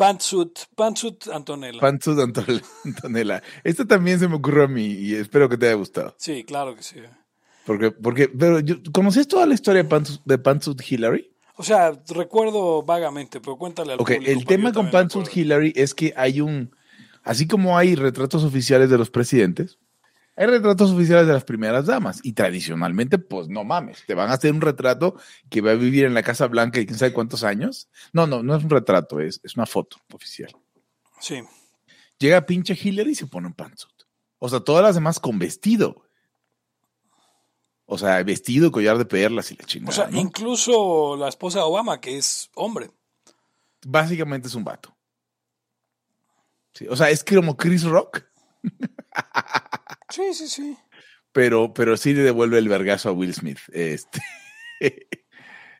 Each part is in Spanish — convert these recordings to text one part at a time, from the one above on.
Pantsuit, Pantsuit Antonella. Pantsuit Antonella. Esto también se me ocurrió a mí y espero que te haya gustado. Sí, claro que sí. Porque, porque, pero yo, ¿conocías toda la historia de Pantsuit, de Pantsuit Hillary? O sea, recuerdo vagamente, pero cuéntale al Ok, el tema con Pantsuit Hillary es que hay un, así como hay retratos oficiales de los presidentes, hay retratos oficiales de las primeras damas y tradicionalmente, pues no mames, te van a hacer un retrato que va a vivir en la Casa Blanca y quién sabe cuántos años. No, no, no es un retrato, es, es una foto oficial. Sí. Llega pinche Hillary y se pone un pantsuit. O sea, todas las demás con vestido. O sea, vestido, collar de perlas y la chingada. O sea, ¿no? incluso la esposa de Obama, que es hombre. Básicamente es un vato. Sí, o sea, es como Chris Rock. Sí, sí, sí. Pero, pero sí le devuelve el vergazo a Will Smith. Este.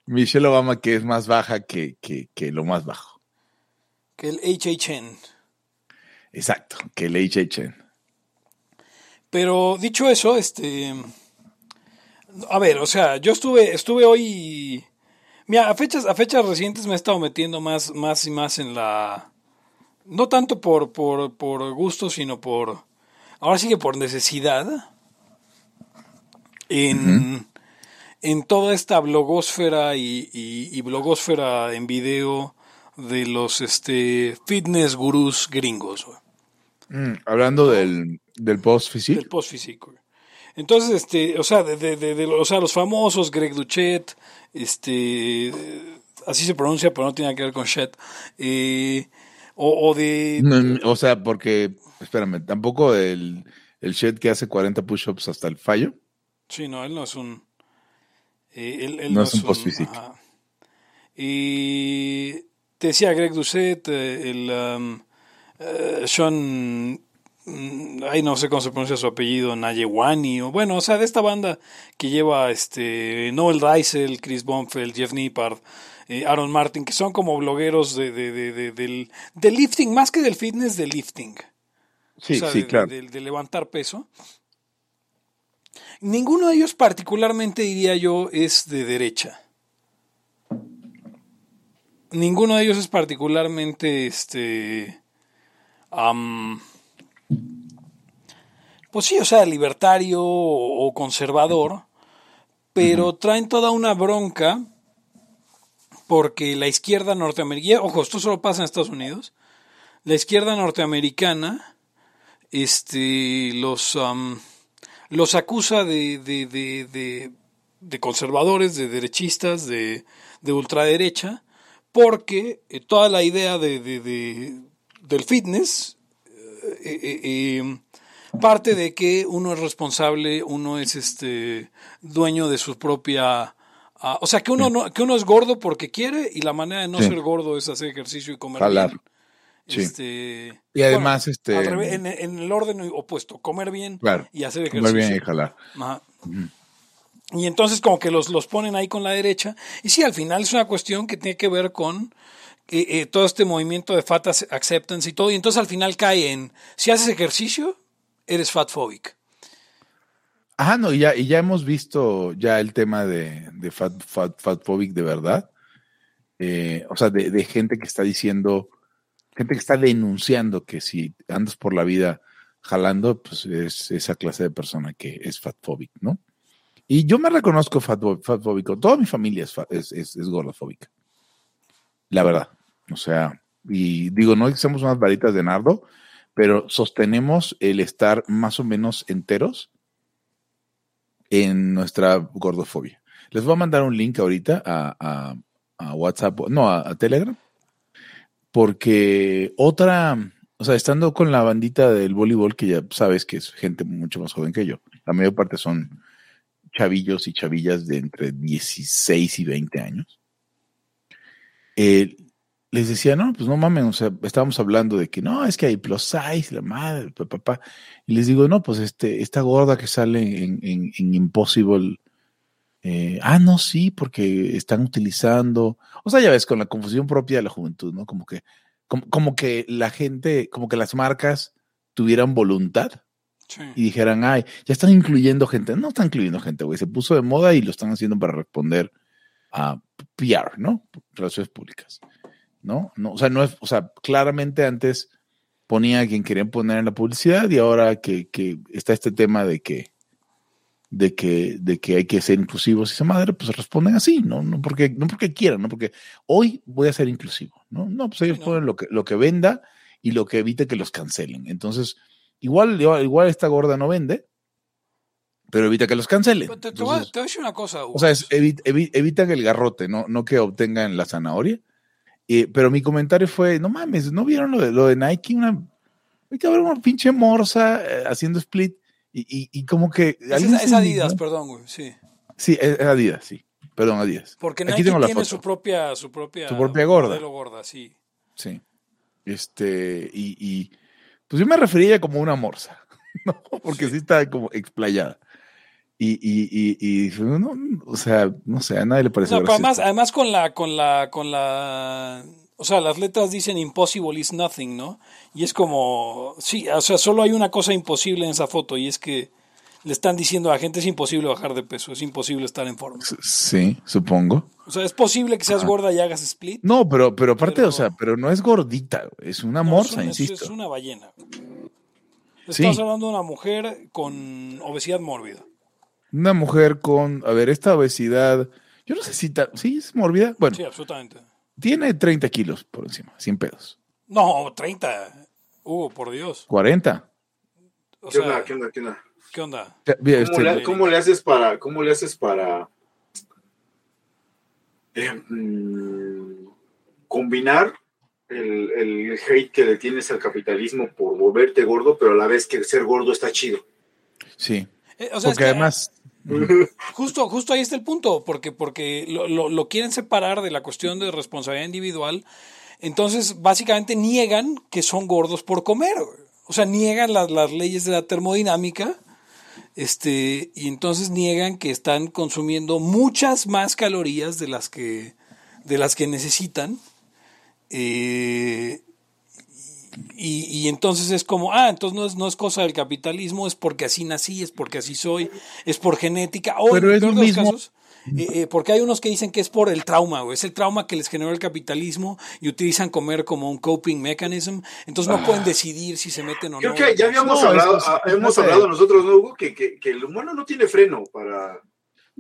Michelle Obama, que es más baja que, que, que lo más bajo. Que el HHN. Exacto, que el HHN. Pero dicho eso, este. A ver, o sea, yo estuve, estuve hoy. Mira, a fechas, a fechas recientes me he estado metiendo más, más y más en la. No tanto por, por, por gusto, sino por. Ahora sí que por necesidad. En, en toda esta blogosfera y, y, y blogosfera en video de los este, fitness gurús gringos. Mm, hablando del, del post Del físico. post físico. Entonces, este, o sea, de, de- de- de- o sea, los famosos, Greg Duchet, este, así se pronuncia, pero no tiene que ver con Shet, eh, o, o de, No, o sea, porque, espérame, tampoco el, el Shed que hace 40 push-ups hasta el fallo. sí, no, él no es un, eh, él, él No es un post ajá. Y te decía Greg Duchet, eh, el um, eh, Sean, mm, ay, no sé cómo se pronuncia su apellido, Nayewani, o bueno, o sea, de esta banda que lleva este Noel Reisel, Chris Bonfeld, Jeff Nippard, eh, Aaron Martin, que son como blogueros de, de- de- de- del, del lifting, más que del fitness, del lifting. Sí, O sea, sí, de, claro. de- de levantar peso. Ninguno de ellos particularmente, diría yo, es de derecha. Ninguno de ellos es particularmente, este, pues sí, o sea, libertario o, o conservador, pero traen toda una bronca porque la izquierda norteamericana, ojo, esto solo pasa en Estados Unidos, la izquierda norteamericana, este, los, los acusa de, de, de, conservadores, de derechistas, de, de ultraderecha, porque eh, toda la idea de, de- de- del fitness eh, eh, eh, parte de que uno es responsable, uno es este dueño de su propia ah, o sea que uno no, que uno es gordo porque quiere y la manera de no Sí. ser gordo es hacer ejercicio y comer Jalar. bien. Sí. Este, Y además, este- al revés, en, en el orden opuesto, comer bien Claro. y hacer Comer ejercicio. bien y jalar. Ajá. Y entonces como que los, los ponen ahí con la derecha. Y sí, al final es una cuestión que tiene que ver con eh, eh, todo este movimiento de fat ac- acceptance y todo. Y entonces al final cae en, si haces ejercicio, eres fatphobic. Ajá, no, y ya, y ya hemos visto ya el tema de, de fat, fat, fatphobic de verdad. Eh, o sea, de, gente que está diciendo, gente que está denunciando que si andas por la vida jalando, pues es esa clase de persona que es fatphobic, ¿no? Y yo me reconozco fatfóbico. Toda mi familia es, es, es, es gordofóbica. La verdad. O sea, y digo, no somos unas varitas de nardo, pero sostenemos el estar más o menos enteros en nuestra gordofobia. Les voy a mandar un link ahorita a, a- a WhatsApp, no, a, a Telegram, porque otra, o sea, estando con la bandita del voleibol, que ya sabes que es gente mucho más joven que yo, la mayor parte son chavillos y chavillas de entre 16 y 20 años. Eh, les decía, no, pues no mames, o sea, estábamos hablando de que no, es que hay plus size, la madre, papá. Y les digo, no, pues este, esta gorda que sale en, en, en Impossible, eh, ah, no, sí, porque están utilizando, o sea, ya ves, con la confusión propia de la juventud, ¿no? Como que, como, como que la gente, como que las marcas tuvieran voluntad Sí. y dijeran, ay, ya están incluyendo gente. No están incluyendo gente, güey. Se puso de moda y lo están haciendo para responder a PR, ¿no? Relaciones públicas. ¿No? no o sea, no es, o sea, claramente antes ponía a quien querían poner en la publicidad y ahora que, que está este tema de que de que, de que hay que ser inclusivos y esa madre, pues responden así, ¿no? No porque, no porque quieran, no porque hoy voy a ser inclusivo, ¿no? No, pues ellos ponen lo que, lo que venda y lo que evite que los cancelen. Entonces, igual, igual esta gorda no vende, pero evita que los cancelen. Te, te, voy, a decir una cosa. O sea, es, evita, evitan el garrote, ¿no? No que obtengan la zanahoria. Pero mi comentario fue, no mames, ¿no vieron lo de, lo de Nike? Una, hay que haber una pinche morsa eh, haciendo split y, y, y como que... Es, Adidas, perdón, güey, sí. Sí, es, Adidas, sí. Perdón, Adidas. Porque Nike tiene su propia, su propia, su propia gorda. gorda, sí. Sí. Este, y, y pues yo me refería como una morsa, ¿no? Porque sí, está como explayada. Y, y, y, y no, o sea, no sé, a nadie le parece. No, pero además, además con la, con la, con la o sea, las letras dicen impossible is nothing, ¿no? Y es como, sí, o sea, solo hay una cosa imposible en esa foto y es que le están diciendo a la gente es imposible bajar de peso, es imposible estar en forma. Sí, supongo. O sea, es posible que seas gorda y hagas split. No, pero, pero aparte, o sea, pero no es gordita, es una morsa, insisto. Es una ballena. Estamos hablando de una mujer con obesidad mórbida. Una mujer con, a ver, esta obesidad, yo no sé si, ¿sí es mórbida? Bueno. Sí, absolutamente. Tiene 30 kilos por encima, 100 pedos. No, 30. Hugo, por Dios. 40. ¿Qué, onda, ¿Qué onda? ¿Qué onda? ¿Qué onda? Este, ¿Cómo, le, haces para, cómo le haces para eh, mm, combinar el, el, hate que le tienes al capitalismo por volverte gordo, pero a la vez que ser gordo está chido? Sí. Eh, Porque además Justo, justo ahí está el punto, porque, porque lo, lo, quieren separar de la cuestión de responsabilidad individual. Entonces, básicamente niegan que son gordos por comer. O sea, niegan las, las leyes de la termodinámica. Este, y entonces niegan que están consumiendo muchas más calorías de las que, de las que necesitan. Eh, y, entonces es como, ah, entonces no es, no es cosa del capitalismo, es porque así nací, es porque así soy, es por genética, o Pero en es casos, eh, eh, porque hay unos que dicen que es por el trauma, es el trauma que les generó el capitalismo y utilizan comer como un coping mechanism, entonces no ah. pueden decidir si se meten o no. Creo que ya habíamos hablado, ah, hemos hablado nosotros, ¿no, Hugo? Que, que, que el humano no tiene freno para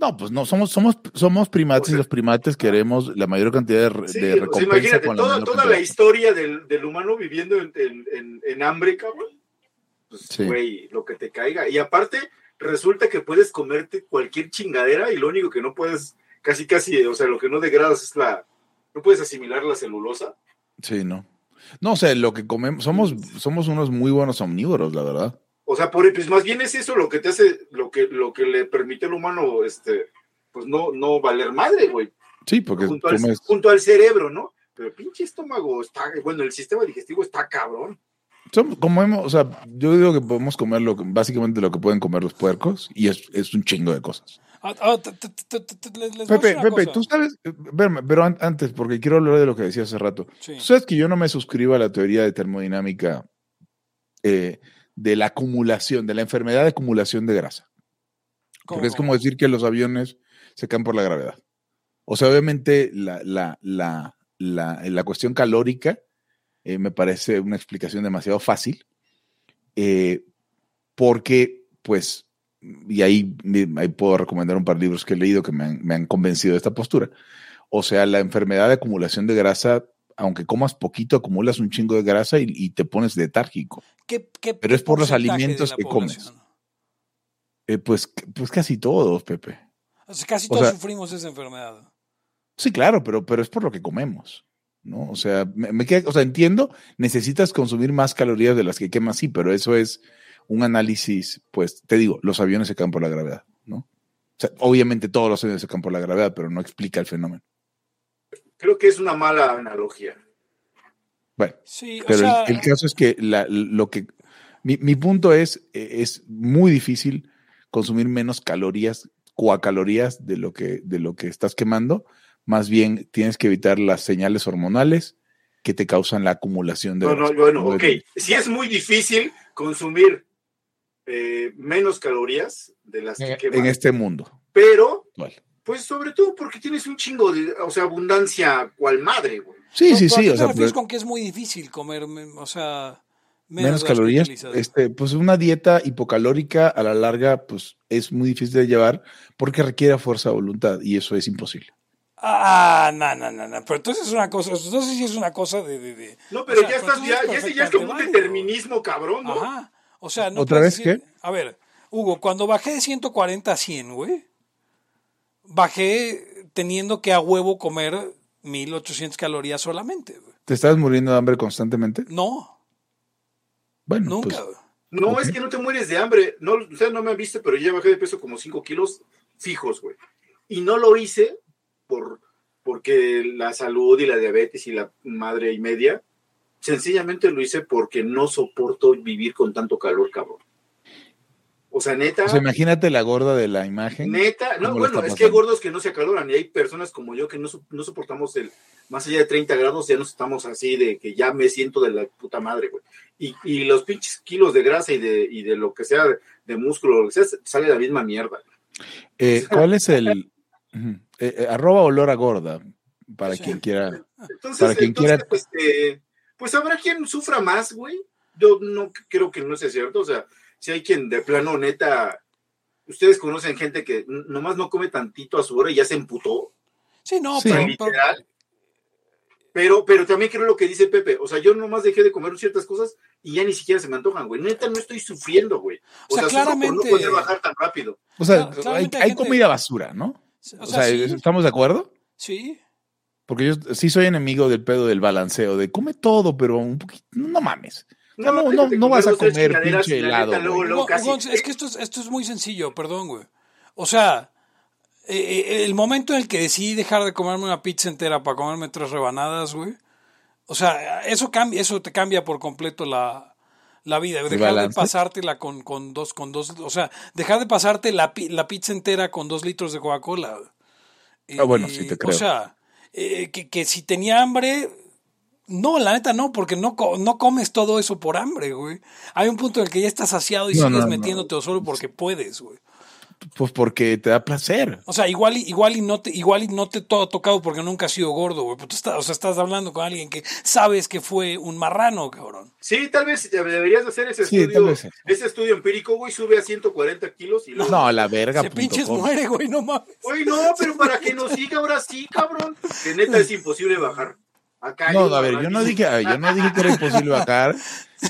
no, pues no, somos, somos, somos primates y los primates queremos la mayor cantidad de, sí, recompensa. imagínate, toda, toda la historia del, del, humano viviendo en, en, en, hambre, cabrón. Pues, güey, lo que te caiga. Y aparte, resulta que puedes comerte cualquier chingadera y lo único que no puedes, casi, casi, o sea, lo que no degradas es la. No puedes asimilar la celulosa. Sí, no. No, o sea, lo que comemos, somos, somos unos muy buenos omnívoros, la verdad. O sea, por, pues más bien es eso lo que te hace, lo que, lo que le permite al humano, este, pues no, no valer madre, güey. Sí, porque junto al, junto al, cerebro, ¿no? Pero el pinche estómago está, bueno, el sistema digestivo está cabrón. como hemos, o sea, yo digo que podemos comer lo, básicamente lo que pueden comer los puercos y es, es un chingo de cosas. Pepe, Pepe, tú sabes, pero antes, porque quiero hablar de lo que decía hace rato. Tú sabes que yo no me suscribo a la teoría de termodinámica eh, de la acumulación, de la enfermedad de acumulación de grasa. Porque es como decir que los aviones se caen por la gravedad. O sea, obviamente la, la, la, la cuestión calórica eh, me parece una explicación demasiado fácil, eh, porque, pues, y ahí, ahí, puedo recomendar un par de libros que he leído que me han, me han convencido de esta postura. O sea, la enfermedad de acumulación de grasa aunque comas poquito, acumulas un chingo de grasa y, te pones letárgico. Pero es por los alimentos que comes. Eh, pues, pues casi todos, Pepe. casi todos sufrimos esa enfermedad. Sí, claro, pero, pero es por lo que comemos. ¿no? O sea, me, o sea, entiendo, necesitas consumir más calorías de las que quemas, sí, pero eso es un análisis, pues, te digo, los aviones se caen por la gravedad, ¿no? O sea, obviamente todos los aviones se caen por la gravedad, pero no explica el fenómeno creo que es una mala analogía. Bueno, pero el, caso es que lo que mi, punto es, es muy difícil consumir menos calorías, cuacalorías de lo que, de lo que estás quemando. Más bien tienes que evitar las señales hormonales que te causan la acumulación de. No, no, bueno, ok. Si es muy difícil consumir eh, menos calorías de las que En este mundo. Pero Pues sobre todo porque tienes un chingo de, o sea, abundancia cual madre, güey. Sí, sí, sí. O sea, te con que es muy difícil comer, o sea, menos, calorías. Este, pues una dieta hipocalórica a la larga, pues es muy difícil de llevar porque requiere fuerza de voluntad y eso es imposible. Ah, no, no, no, no. Pero entonces es una cosa, entonces sí es una cosa de. de, no, pero ya estás, ya, ya, ya, es como un determinismo cabrón, ¿no? Ajá. O sea, no. ¿Otra vez qué? A ver, Hugo, cuando bajé de 140 a 100, güey, bajé teniendo que a huevo comer 1800 calorías solamente. Güey. ¿Te estás muriendo de hambre constantemente? No. Bueno, nunca. Pues, no, es que no te mueres de hambre. No, ustedes no me han visto, pero ya bajé de peso como 5 kilos fijos, güey. Y no lo hice por porque la salud y la diabetes y la madre y media, sencillamente lo hice porque no soporto vivir con tanto calor, cabrón. O sea, neta. O imagínate la gorda de la imagen. Neta, no, bueno, es que hay gordos que no se acaloran y hay personas como yo que no, no, soportamos el más allá de 30 grados, ya no estamos así de que ya me siento de la puta madre, güey. Y, y los pinches kilos de grasa y de, y de lo que sea, de músculo, lo que sea, sale la misma mierda. Eh, ¿Cuál es el eh, eh, arroba olor a gorda? Para quien quiera. Entonces, para quien quiera. Pues, pues habrá quien sufra más, güey. Yo no creo que no sea cierto, o sea si hay quien de plano neta, ustedes conocen gente que nomás no come tantito a su hora y ya se emputó. Sí, no, pero, literal. Pero, pero también creo lo que dice Pepe. O sea, yo nomás dejé de comer ciertas cosas y ya ni siquiera se me antojan, güey. Neta, no estoy sufriendo, güey. O, sea, claramente. no poder bajar tan rápido. O sea, hay, comida basura, ¿no? O sea, ¿estamos de acuerdo? Sí. Porque yo sí soy enemigo del pedo del balanceo, de come todo, pero un poquito, no mames. No, no, no, no vas a comer pinche helado. es que esto es, esto es muy sencillo, perdón, güey. O sea, eh, eh, el momento en el que decidí dejar de comerme una pizza entera para comerme tres rebanadas, güey. O sea, eso cambia, eso te cambia por completo la, la vida. Dejar de pasártela con, con dos, con dos, o sea, dejar de pasarte la, la pizza entera con dos litros de Coca-Cola. Ah, bueno, sí te creo. O sea, eh, que, que si tenía hambre, no, la neta no, porque no, no comes todo eso por hambre, güey. Hay un punto en el que ya estás saciado y sigues metiéndote solo porque puedes, güey. Pues porque te da placer. O sea, igual y, igual y no te, igual y no te todo tocado porque nunca has sido gordo, güey. Pues o sea, estás hablando con alguien que sabes que fue un marrano, cabrón. Sí, tal vez deberías hacer ese estudio. Ese estudio empírico, güey, sube a 140 kilos y luego... No, a la verga. Se pinches muere, güey, no mames. Güey, no, pero para que nos siga ahora sí, cabrón. Que neta es imposible bajar no, a ver, yo no dije, yo no dije que era imposible bajar.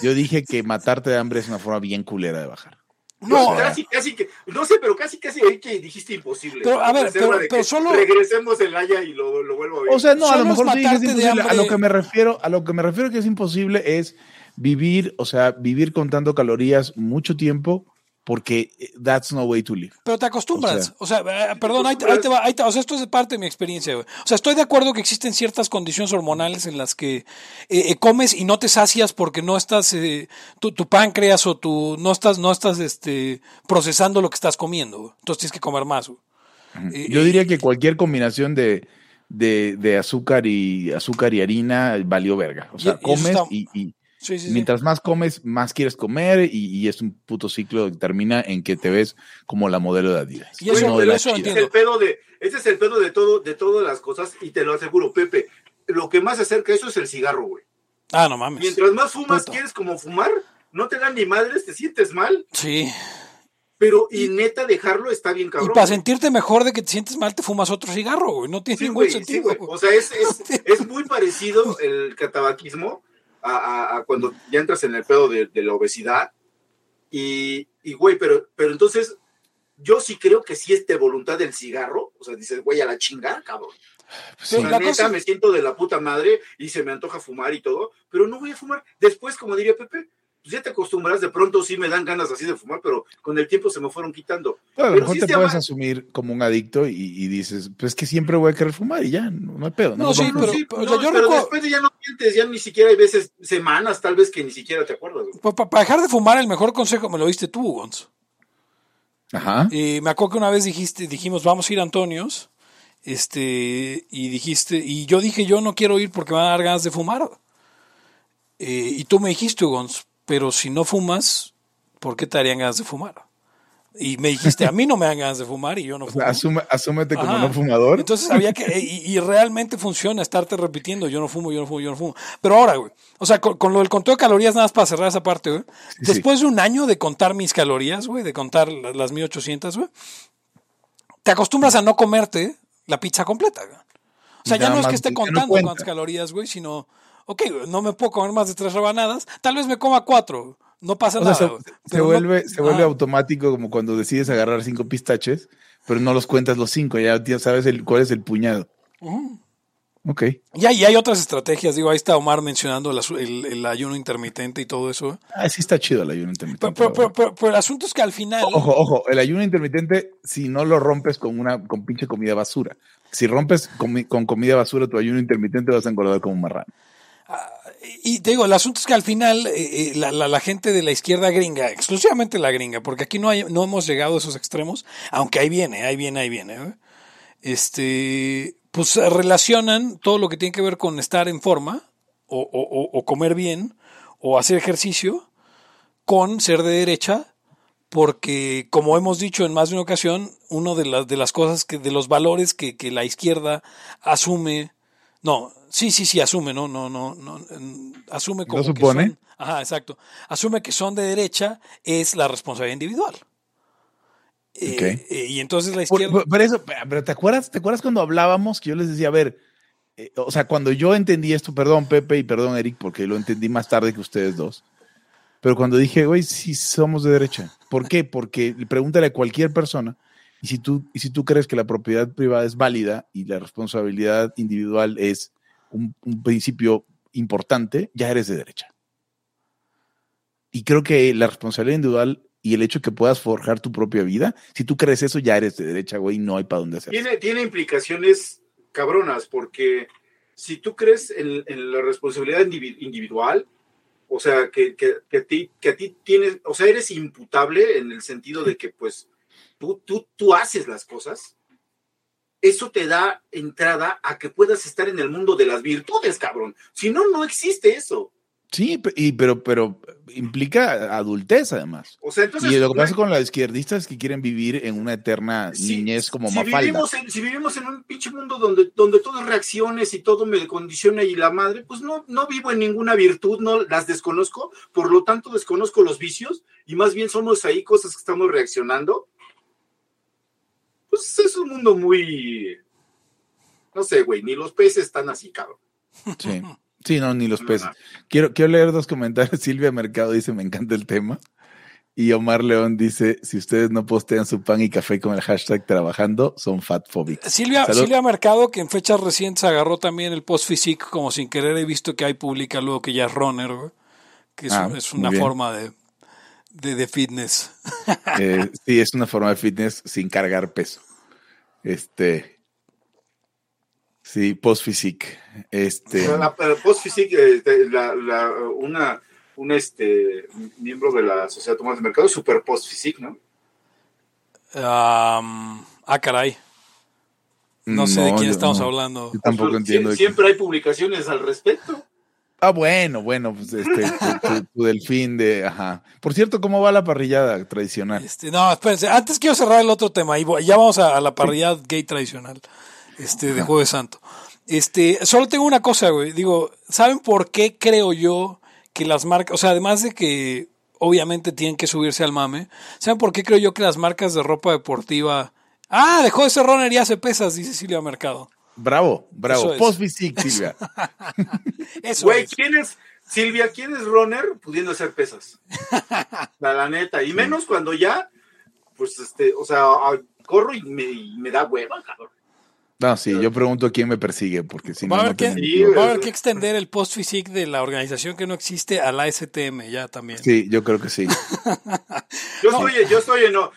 Yo dije que matarte de hambre es una forma bien culera de bajar. No, casi, casi que, no sé, pero casi, casi ahí que dijiste imposible. Pero, a ver, pero, solo. Regresemos el Haya y lo, lo, vuelvo a ver. O sea, no, a lo mejor sí es imposible. A lo que me refiero, a lo que me refiero que es imposible es vivir, o sea, vivir contando calorías mucho tiempo porque eh, that's no way to live. Pero te acostumbras. O sea, eh, perdón, ahí, te va, ahí te, o sea, esto es parte de mi experiencia. O sea, estoy de acuerdo que existen ciertas condiciones hormonales en las que eh, comes y no te sacias porque no estás, tu, páncreas o tu, no estás, no estás este, procesando lo que estás comiendo. Entonces tienes que comer más. Yo diría que cualquier combinación de, de, azúcar y azúcar y harina valió verga. O sea, comes y Mientras más comes, más quieres comer y, es un puto ciclo que termina en que te ves como la modelo de Adidas. Y eso, ese, es el pedo de, ese es el pedo de todo, de todas las cosas y te lo aseguro, Pepe. Lo que más se acerca a eso es el cigarro, güey. Ah, no mames. Mientras más fumas, quieres como fumar, no te dan ni madres, te sientes mal. Sí. Pero, y neta, dejarlo está bien cabrón. Y para sentirte mejor de que te sientes mal, te fumas otro cigarro, güey. No tiene ningún sentido. o sea, es, es, es, muy parecido el catabaquismo a, cuando ya entras en el pedo de, la obesidad. Y, güey, pero, pero entonces yo sí creo que sí es de voluntad del cigarro. O sea, dices, güey, a la chingada, cabrón. Pues la neta, me siento de la puta madre y se me antoja fumar y todo, pero no voy a fumar. Después, como diría Pepe, pues ya te acostumbras, de pronto sí me dan ganas así de fumar, pero con el tiempo se me fueron quitando. Bueno, a lo mejor te puedes asumir como un adicto y, dices, pues que siempre voy a querer fumar y ya, no, hay pedo. No, no sí, pero, después ya no sientes, ya ni siquiera hay veces, semanas tal vez que ni siquiera te acuerdas. Para, dejar de fumar, el mejor consejo me lo diste tú, Gonz. Ajá. Y me acuerdo que una vez dijiste, dijimos, vamos a ir a Antonios, este, y dijiste, y yo dije, yo no quiero ir porque me van a dar ganas de fumar. Eh, y tú me dijiste, Gonz, pero si no fumas, ¿por qué te harían ganas de fumar? Y me dijiste, a mí no me dan ganas de fumar y yo no fumo. asume, asúmete como no fumador. Entonces había que, y, realmente funciona estarte repitiendo, yo no fumo, yo no fumo, yo no fumo. Pero ahora, güey, o sea, con, lo del conteo de calorías, nada más para cerrar esa parte, güey. después de un año de contar mis calorías, güey, de contar las 1800, güey, te acostumbras a no comerte la pizza completa, güey. O sea, ya no es que esté contando cuántas calorías, güey, sino, ok, no me puedo comer más de tres rebanadas, tal vez me coma cuatro no pasa nada. se, vuelve, se vuelve automático como cuando decides agarrar cinco pistaches, pero no los cuentas los cinco, ya, sabes el, cuál es el puñado. Ok. Y hay, otras estrategias, digo, ahí está Omar mencionando el, ayuno intermitente y todo eso. Ah, sí está chido el ayuno intermitente. Pero, el asunto es que al final... Ojo, ojo, el ayuno intermitente, si no lo rompes con una con pinche comida basura. Si rompes con, con comida basura tu ayuno intermitente vas a engordar como un marrano. Y te digo, el asunto es que al final eh, eh, la, gente de la izquierda gringa, exclusivamente la gringa, porque aquí no, hay, no hemos llegado a esos extremos, aunque ahí viene, ahí viene, ahí viene, ¿eh? este, pues relacionan todo lo que tiene que ver con estar en forma, o, o, comer bien, o hacer ejercicio, con ser de derecha, porque como hemos dicho en más de una ocasión, uno de las, de las cosas que, de los valores que, que la izquierda asume, no, Sí, sí, sí, asume, no, no, no, no asume como ¿No supone? Que son, ajá, exacto. Asume que son de derecha es la responsabilidad individual. Eh, eh, y entonces la izquierda. Pero, eso, pero ¿te acuerdas, ¿te acuerdas cuando hablábamos que yo les decía, a ver, eh, o sea, cuando yo entendí esto, perdón Pepe y perdón Eric, porque lo entendí más tarde que ustedes dos, pero cuando dije, güey, sí somos de derecha. ¿Por qué? Porque pregúntale a cualquier persona, y si tú, y si tú crees que la propiedad privada es válida y la responsabilidad individual es un, principio importante, ya eres de derecha. Y creo que la responsabilidad individual y el hecho que puedas forjar tu propia vida, si tú crees eso, ya eres de derecha, güey, no hay para dónde hacer. Tiene, tiene implicaciones cabronas, porque si tú crees en, la responsabilidad individual, o sea, que, que, a ti, que a ti tienes, o sea, eres imputable en el sentido de que, pues, tú, tú, tú haces las cosas, eso te da entrada a que puedas estar en el mundo de las virtudes, cabrón. Si no, no existe eso. Sí, y, pero, pero implica adultez además. O sea, entonces, y lo que pasa con los izquierdistas es que quieren vivir en una eterna niñez como si Vivimos en, si vivimos en un pinche mundo donde, donde todo es reacciones y todo me condiciona y la madre, pues no, no vivo en ninguna virtud, no las desconozco, por lo tanto desconozco los vicios y más bien somos ahí cosas que estamos reaccionando pues es un mundo muy, no sé, güey, ni los peces están así, cabrón. Sí, sí, no, ni los peces. Quiero, quiero leer dos comentarios. Silvia Mercado dice, me encanta el tema. Y Omar León dice, si ustedes no postean su pan y café con el hashtag trabajando, son fatphobic. Silvia, Silvia Mercado, que en fechas recientes agarró también el post physique, como sin querer he visto que hay publica luego que ya es runner, que es, ah, es una forma de, de, fitness. Eh, sí, es una forma de fitness sin cargar peso. Este. Sí, post physique. Este. La, post physique, este, la, la, una, un este, miembro de la Sociedad Tomás de Mercado, super post physique, ¿no? ah, caray. No sé de quién estamos hablando. tampoco entiendo. siempre hay publicaciones al respecto. Ah, bueno, bueno, pues este, tu, delfín de, ajá. Por cierto, ¿cómo va la parrillada tradicional? Este, no, espérense, antes quiero cerrar el otro tema, y ya vamos a, la parrillada gay tradicional, este, de Jueves Santo. Este, solo tengo una cosa, güey, digo, ¿saben por qué creo yo que las marcas, o sea, además de que obviamente tienen que subirse al mame, ¿saben por qué creo yo que las marcas de ropa deportiva... Ah, dejó de ser runner y hace pesas, dice Silvia Mercado. Bravo, bravo. Post Silvia. Eso Güey, ¿quién es, Silvia, quién es runner pudiendo hacer pesas? la, neta. Y menos cuando ya, pues, este, o sea, corro y me, da hueva, cabrón. No, sí, yo pregunto quién me persigue, porque si no. Va a haber, que, extender el post physique de la organización que no existe a la STM, ya también. Sí, yo creo que sí. yo, estoy, yo, estoy en, yo,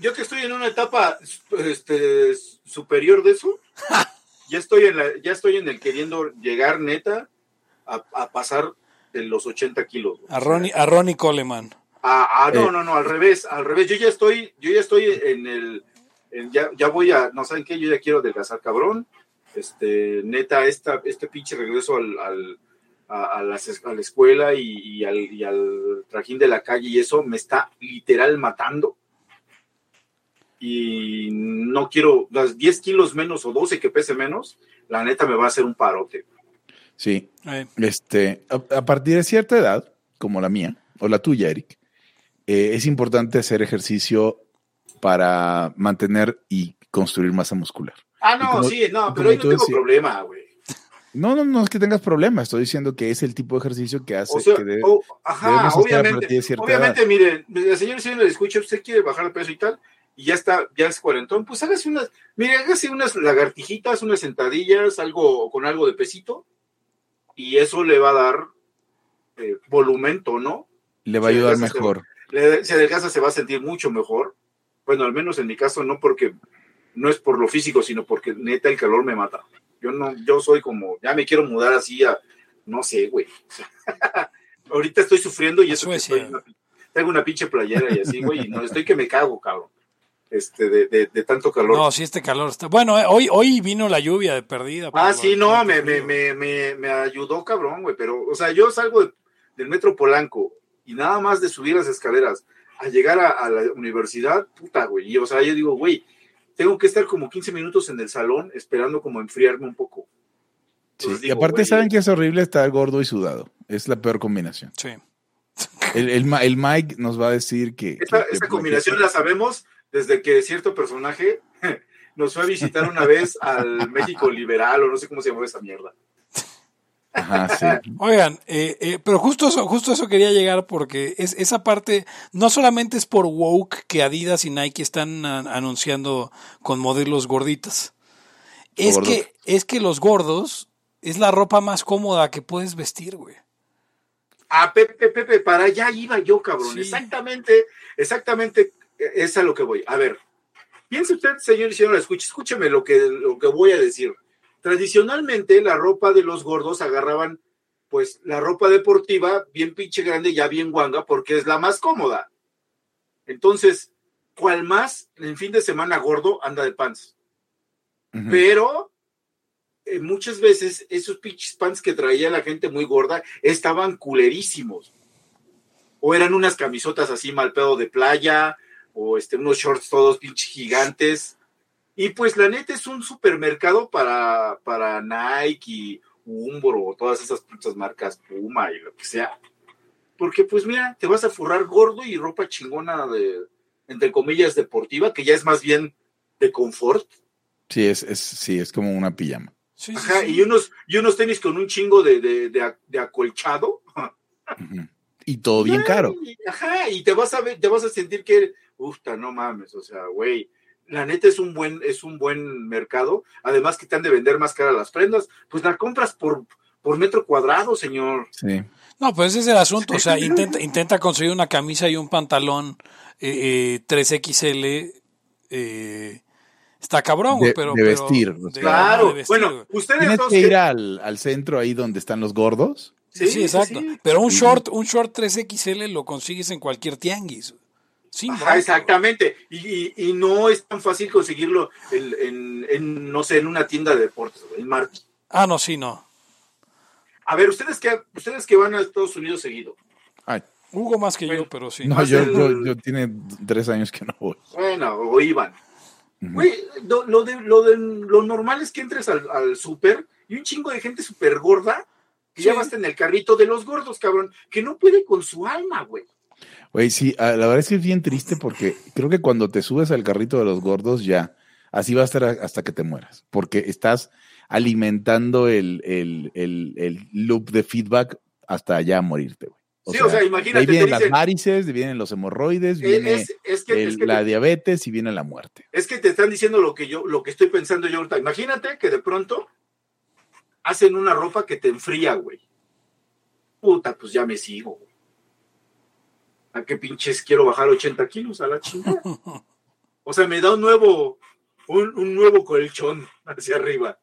yo que estoy en una etapa este, superior de eso, ya estoy en la, ya estoy en el queriendo llegar neta a, pasar de los 80 kilos. A Ronnie, a Ronnie Coleman. Ah, no, no, no, al revés, al revés. Yo ya estoy, yo ya estoy en el, ya, ya voy a, no saben qué, yo ya quiero adelgazar cabrón. Este, neta, esta, este pinche regreso al, al a, la, a, la, escuela y, al, y, al, trajín de la calle y eso me está literal matando. Y no quiero las 10 kilos menos o 12 que pese menos, la neta me va a hacer un parote. Sí. Este, a, partir de cierta edad, como la mía, o la tuya, Eric, eh, es importante hacer ejercicio para mantener y construir masa muscular. Ah, no, sí, no, pero ahí no tengo problema, güey. No, no, no es que tengas problemas, estoy diciendo que es el tipo de ejercicio que hace que debe, ajá, obviamente, obviamente, mire, el señor si le escucha, usted quiere bajar de peso y tal, y ya está, ya es cuarentón, pues hágase unas, mire, hágase unas lagartijitas, unas sentadillas, algo con algo de pesito, y eso le va a dar eh, volumen, ¿no? Le va a ayudar mejor. Se, si adelgaza se va a sentir mucho mejor. Bueno, al menos en mi caso no porque no es por lo físico, sino porque neta el calor me mata. Yo no, yo soy como, ya me quiero mudar así a, no sé, güey. Ahorita estoy sufriendo y eso que tengo una pinche playera y así, güey, y no estoy que me cago, cabrón. Este, de, de, tanto calor. No, sí, este calor está. Bueno, eh, hoy, hoy vino la lluvia de perdida. Ah, sí, no, me, me, me, me, ayudó, cabrón, güey. Pero, o sea, yo salgo del metro Polanco y nada más de subir las escaleras a llegar a, la universidad, puta, güey. Y, o sea, yo digo, güey, tengo que estar como 15 minutos en el salón esperando como enfriarme un poco. Sí, y aparte, ¿saben que es horrible estar gordo y sudado? Es la peor combinación. Sí. El, el, Mike nos va a decir que. Esta, combinación la sabemos desde que cierto personaje nos fue a visitar una vez al México Liberal o no sé cómo se llamó esa mierda. Ajá, sí. Oigan, eh, eh, pero justo eso, justo eso quería llegar porque es, esa parte no solamente es por woke que Adidas y Nike están anunciando con modelos gorditas. Es que, es que los gordos es la ropa más cómoda que puedes vestir, güey. Ah, Pepe, Pepe, para allá iba yo, cabrón. Exactamente, exactamente es a lo que voy. A ver, piense usted, señor y señora, escuche, escúcheme lo que, lo que voy a decir. Tradicionalmente, la ropa de los gordos agarraban, pues, la ropa deportiva bien pinche grande, ya bien guanga, porque es la más cómoda. Entonces, cual más en fin de semana gordo anda de pants. Pero eh, muchas veces esos pinches pants que traía la gente muy gorda estaban culerísimos. O eran unas camisotas así mal pedo de playa, o este, unos shorts todos pinches gigantes. Y pues la neta es un supermercado para, para Nike, Umbro, todas esas putas marcas, Puma y lo que sea. Porque pues mira, te vas a forrar gordo y ropa chingona de, entre comillas, deportiva, que ya es más bien de confort. Sí, es, es, sí, es como una pijama. Ajá, Y, unos, y unos tenis con un chingo de, de, acolchado. Y todo bien caro. ajá, y te vas a ver, te vas a sentir que Usta, no mames, o sea, güey, la neta es un buen, es un buen mercado. Además que te han de vender más cara las prendas, pues las compras por, por metro cuadrado, señor. Sí. No, pues ese es el asunto. O sea, intenta, intenta conseguir una camisa y un pantalón eh, 3XL. Eh, eh, está cabrón, de, pero. De vestir. claro. bueno, ustedes Tienes que ir al, al, centro ahí donde están los gordos. Sí, exacto. Pero un short, un short 3XL lo consigues en cualquier tianguis. Sí, exactamente. Y, y, no es tan fácil conseguirlo en, en, no sé, en una tienda de deportes, en Marty. Ah, no, sí, no. A ver, ustedes que, ustedes que van a Estados Unidos seguido. Ay. Hugo más que yo, pero sí. No, yo, yo, yo, tiene tres años que no voy. Bueno, o iban. lo, de, lo, de, lo normal es que entres al, al súper y un chingo de gente súper gorda que ya vas en el carrito de los gordos, cabrón, que no puede con su alma, güey. Güey, sí, ah, la verdad es que es bien triste porque creo que cuando te subes al carrito de los gordos ya, así va a estar hasta que te mueras, porque estás alimentando el, el, el, loop de feedback hasta ya morirte, güey. sí, o sea, imagínate. Ahí vienen las varices, vienen los hemorroides, viene la diabetes y viene la muerte. Es que te están diciendo lo que yo, lo que estoy pensando yo ahorita. Imagínate que de pronto hacen una ropa que te enfría, güey. Puta, pues ya me sigo, güey. ¿A qué pinches quiero bajar 80 kilos a la chingada? O sea, me da un nuevo, un, nuevo colchón hacia arriba.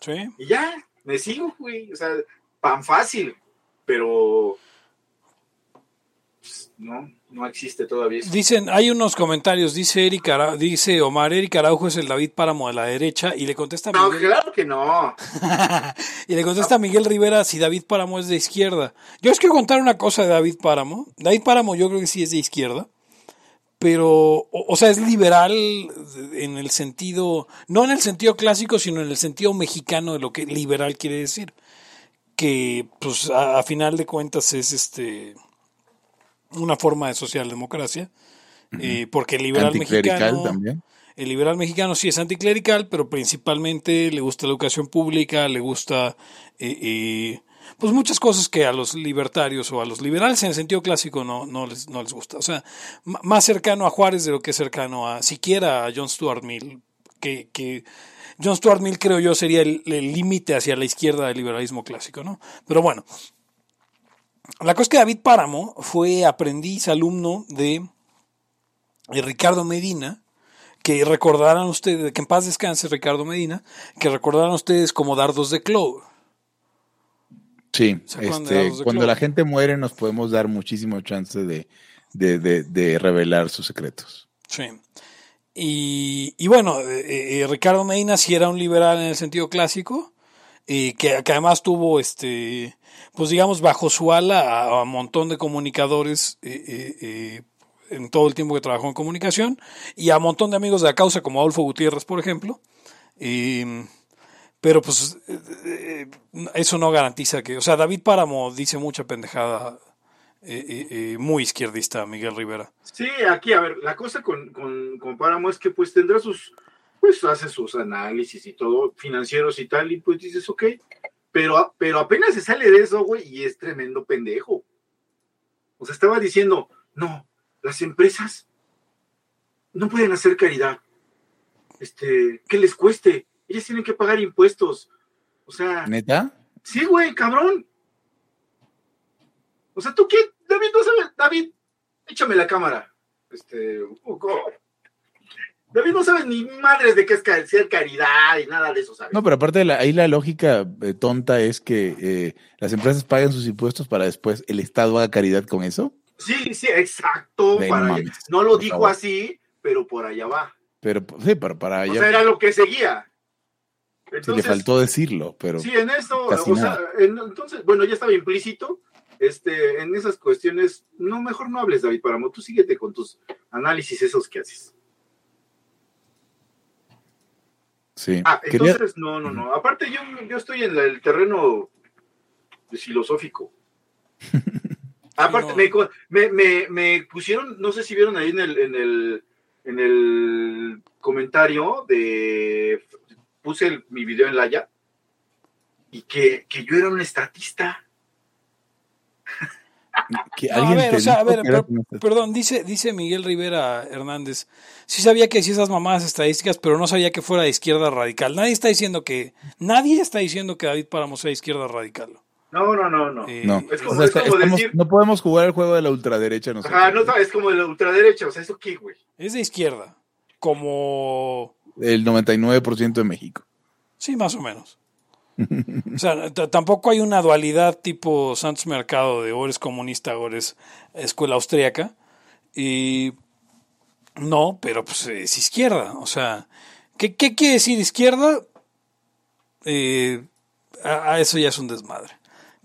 Sí. Y ya, me sigo, güey. O sea, pan fácil, pero pues, no, no existe todavía. Dicen, hay unos comentarios, dice Eric dice Omar, Eric Araujo es el David Páramo de la derecha, y le contesta No, claro que no. y le contesta a Miguel Rivera si David Páramo es de izquierda. Yo os quiero contar una cosa de David Páramo. David Páramo yo creo que sí es de izquierda, pero, o, sea, es liberal en el sentido, no en el sentido clásico, sino en el sentido mexicano de lo que liberal quiere decir. Que, pues, a, final de cuentas es este una forma de socialdemocracia, eh, porque el liberal mexicano. También. El liberal mexicano sí es anticlerical, pero principalmente le gusta la educación pública, le gusta eh, eh, pues muchas cosas que a los libertarios o a los liberales en el sentido clásico no, no, les, no les gusta. O sea, más cercano a Juárez de lo que es cercano a siquiera a John Stuart Mill, que, que John Stuart Mill creo yo sería el límite hacia la izquierda del liberalismo clásico, ¿no? Pero bueno, la cosa es que David Páramo fue aprendiz, alumno de, de Ricardo Medina, que recordarán ustedes, que en paz descanse Ricardo Medina, que recordarán ustedes como dardos de Clover. Sí, este, cuando la gente muere nos podemos dar muchísimo chance de, de, revelar sus secretos. Sí. Y, bueno, eh, eh, Ricardo Medina sí era un liberal en el sentido clásico, y que, además tuvo, este, pues digamos, bajo su ala a, un montón de comunicadores eh, en todo el tiempo que trabajó en comunicación y a un montón de amigos de la causa como Adolfo Gutiérrez, por ejemplo. Pero pues eh, eh, eso no garantiza que, o sea, David Páramo dice mucha pendejada eh, muy izquierdista, Miguel Rivera. Sí, aquí, a ver, la cosa con, con, Páramo es que pues tendrá sus, pues hace sus análisis y todo, financieros y tal, y pues dices, ok, pero, pero apenas se sale de eso, güey, y es tremendo pendejo. O sea, estaba diciendo, no, las empresas no pueden hacer caridad. Este, que les cueste ellas tienen que pagar impuestos. O sea. ¿Neta? Sí, güey, cabrón. O sea, ¿tú qué? David, no sabes. David, échame la cámara. Este, poco. David no sabes ni madres de qué es ser caridad y nada de eso, ¿sabes? No, pero aparte, la, ahí la lógica eh, tonta es que eh, las empresas paguen sus impuestos para después el Estado haga caridad con eso. Sí, sí, exacto. no lo dijo así, pero por allá va. Pero sí, pero para allá. O sea, era lo que seguía. Se le faltó decirlo, pero. Sí, en esto, o sea, entonces, bueno, ya estaba implícito. Este, en esas cuestiones, no, mejor no hables, David Paramo, tú síguete con tus análisis esos que haces. Sí. Ah, entonces, no, no, no. Aparte, yo, yo estoy en el terreno filosófico. Aparte, me, me, me, pusieron, no sé si vieron ahí en el, en el, en el comentario de puse mi video en la ya y que, yo era un estatista. A ver, o sea, a ver, perdón, dice, dice Miguel Rivera Hernández, sí sabía que sí esas mamadas estadísticas, pero no sabía que fuera de izquierda radical. Nadie está diciendo que, nadie está diciendo que David Páramo sea izquierda radical. No, no, no, no. Eh, no. Es como, decir... no podemos jugar el juego de la ultraderecha. no, es como de la ultraderecha, o sea, ¿eso qué, güey? Es de izquierda, como el 99% de México. Sí, más o menos. o sea, tampoco hay una dualidad tipo Santos Mercado de o eres comunista o escuela austríaca. Y no, pero pues es izquierda. O sea, ¿qué, quiere decir izquierda? Eh, a, eso ya es un desmadre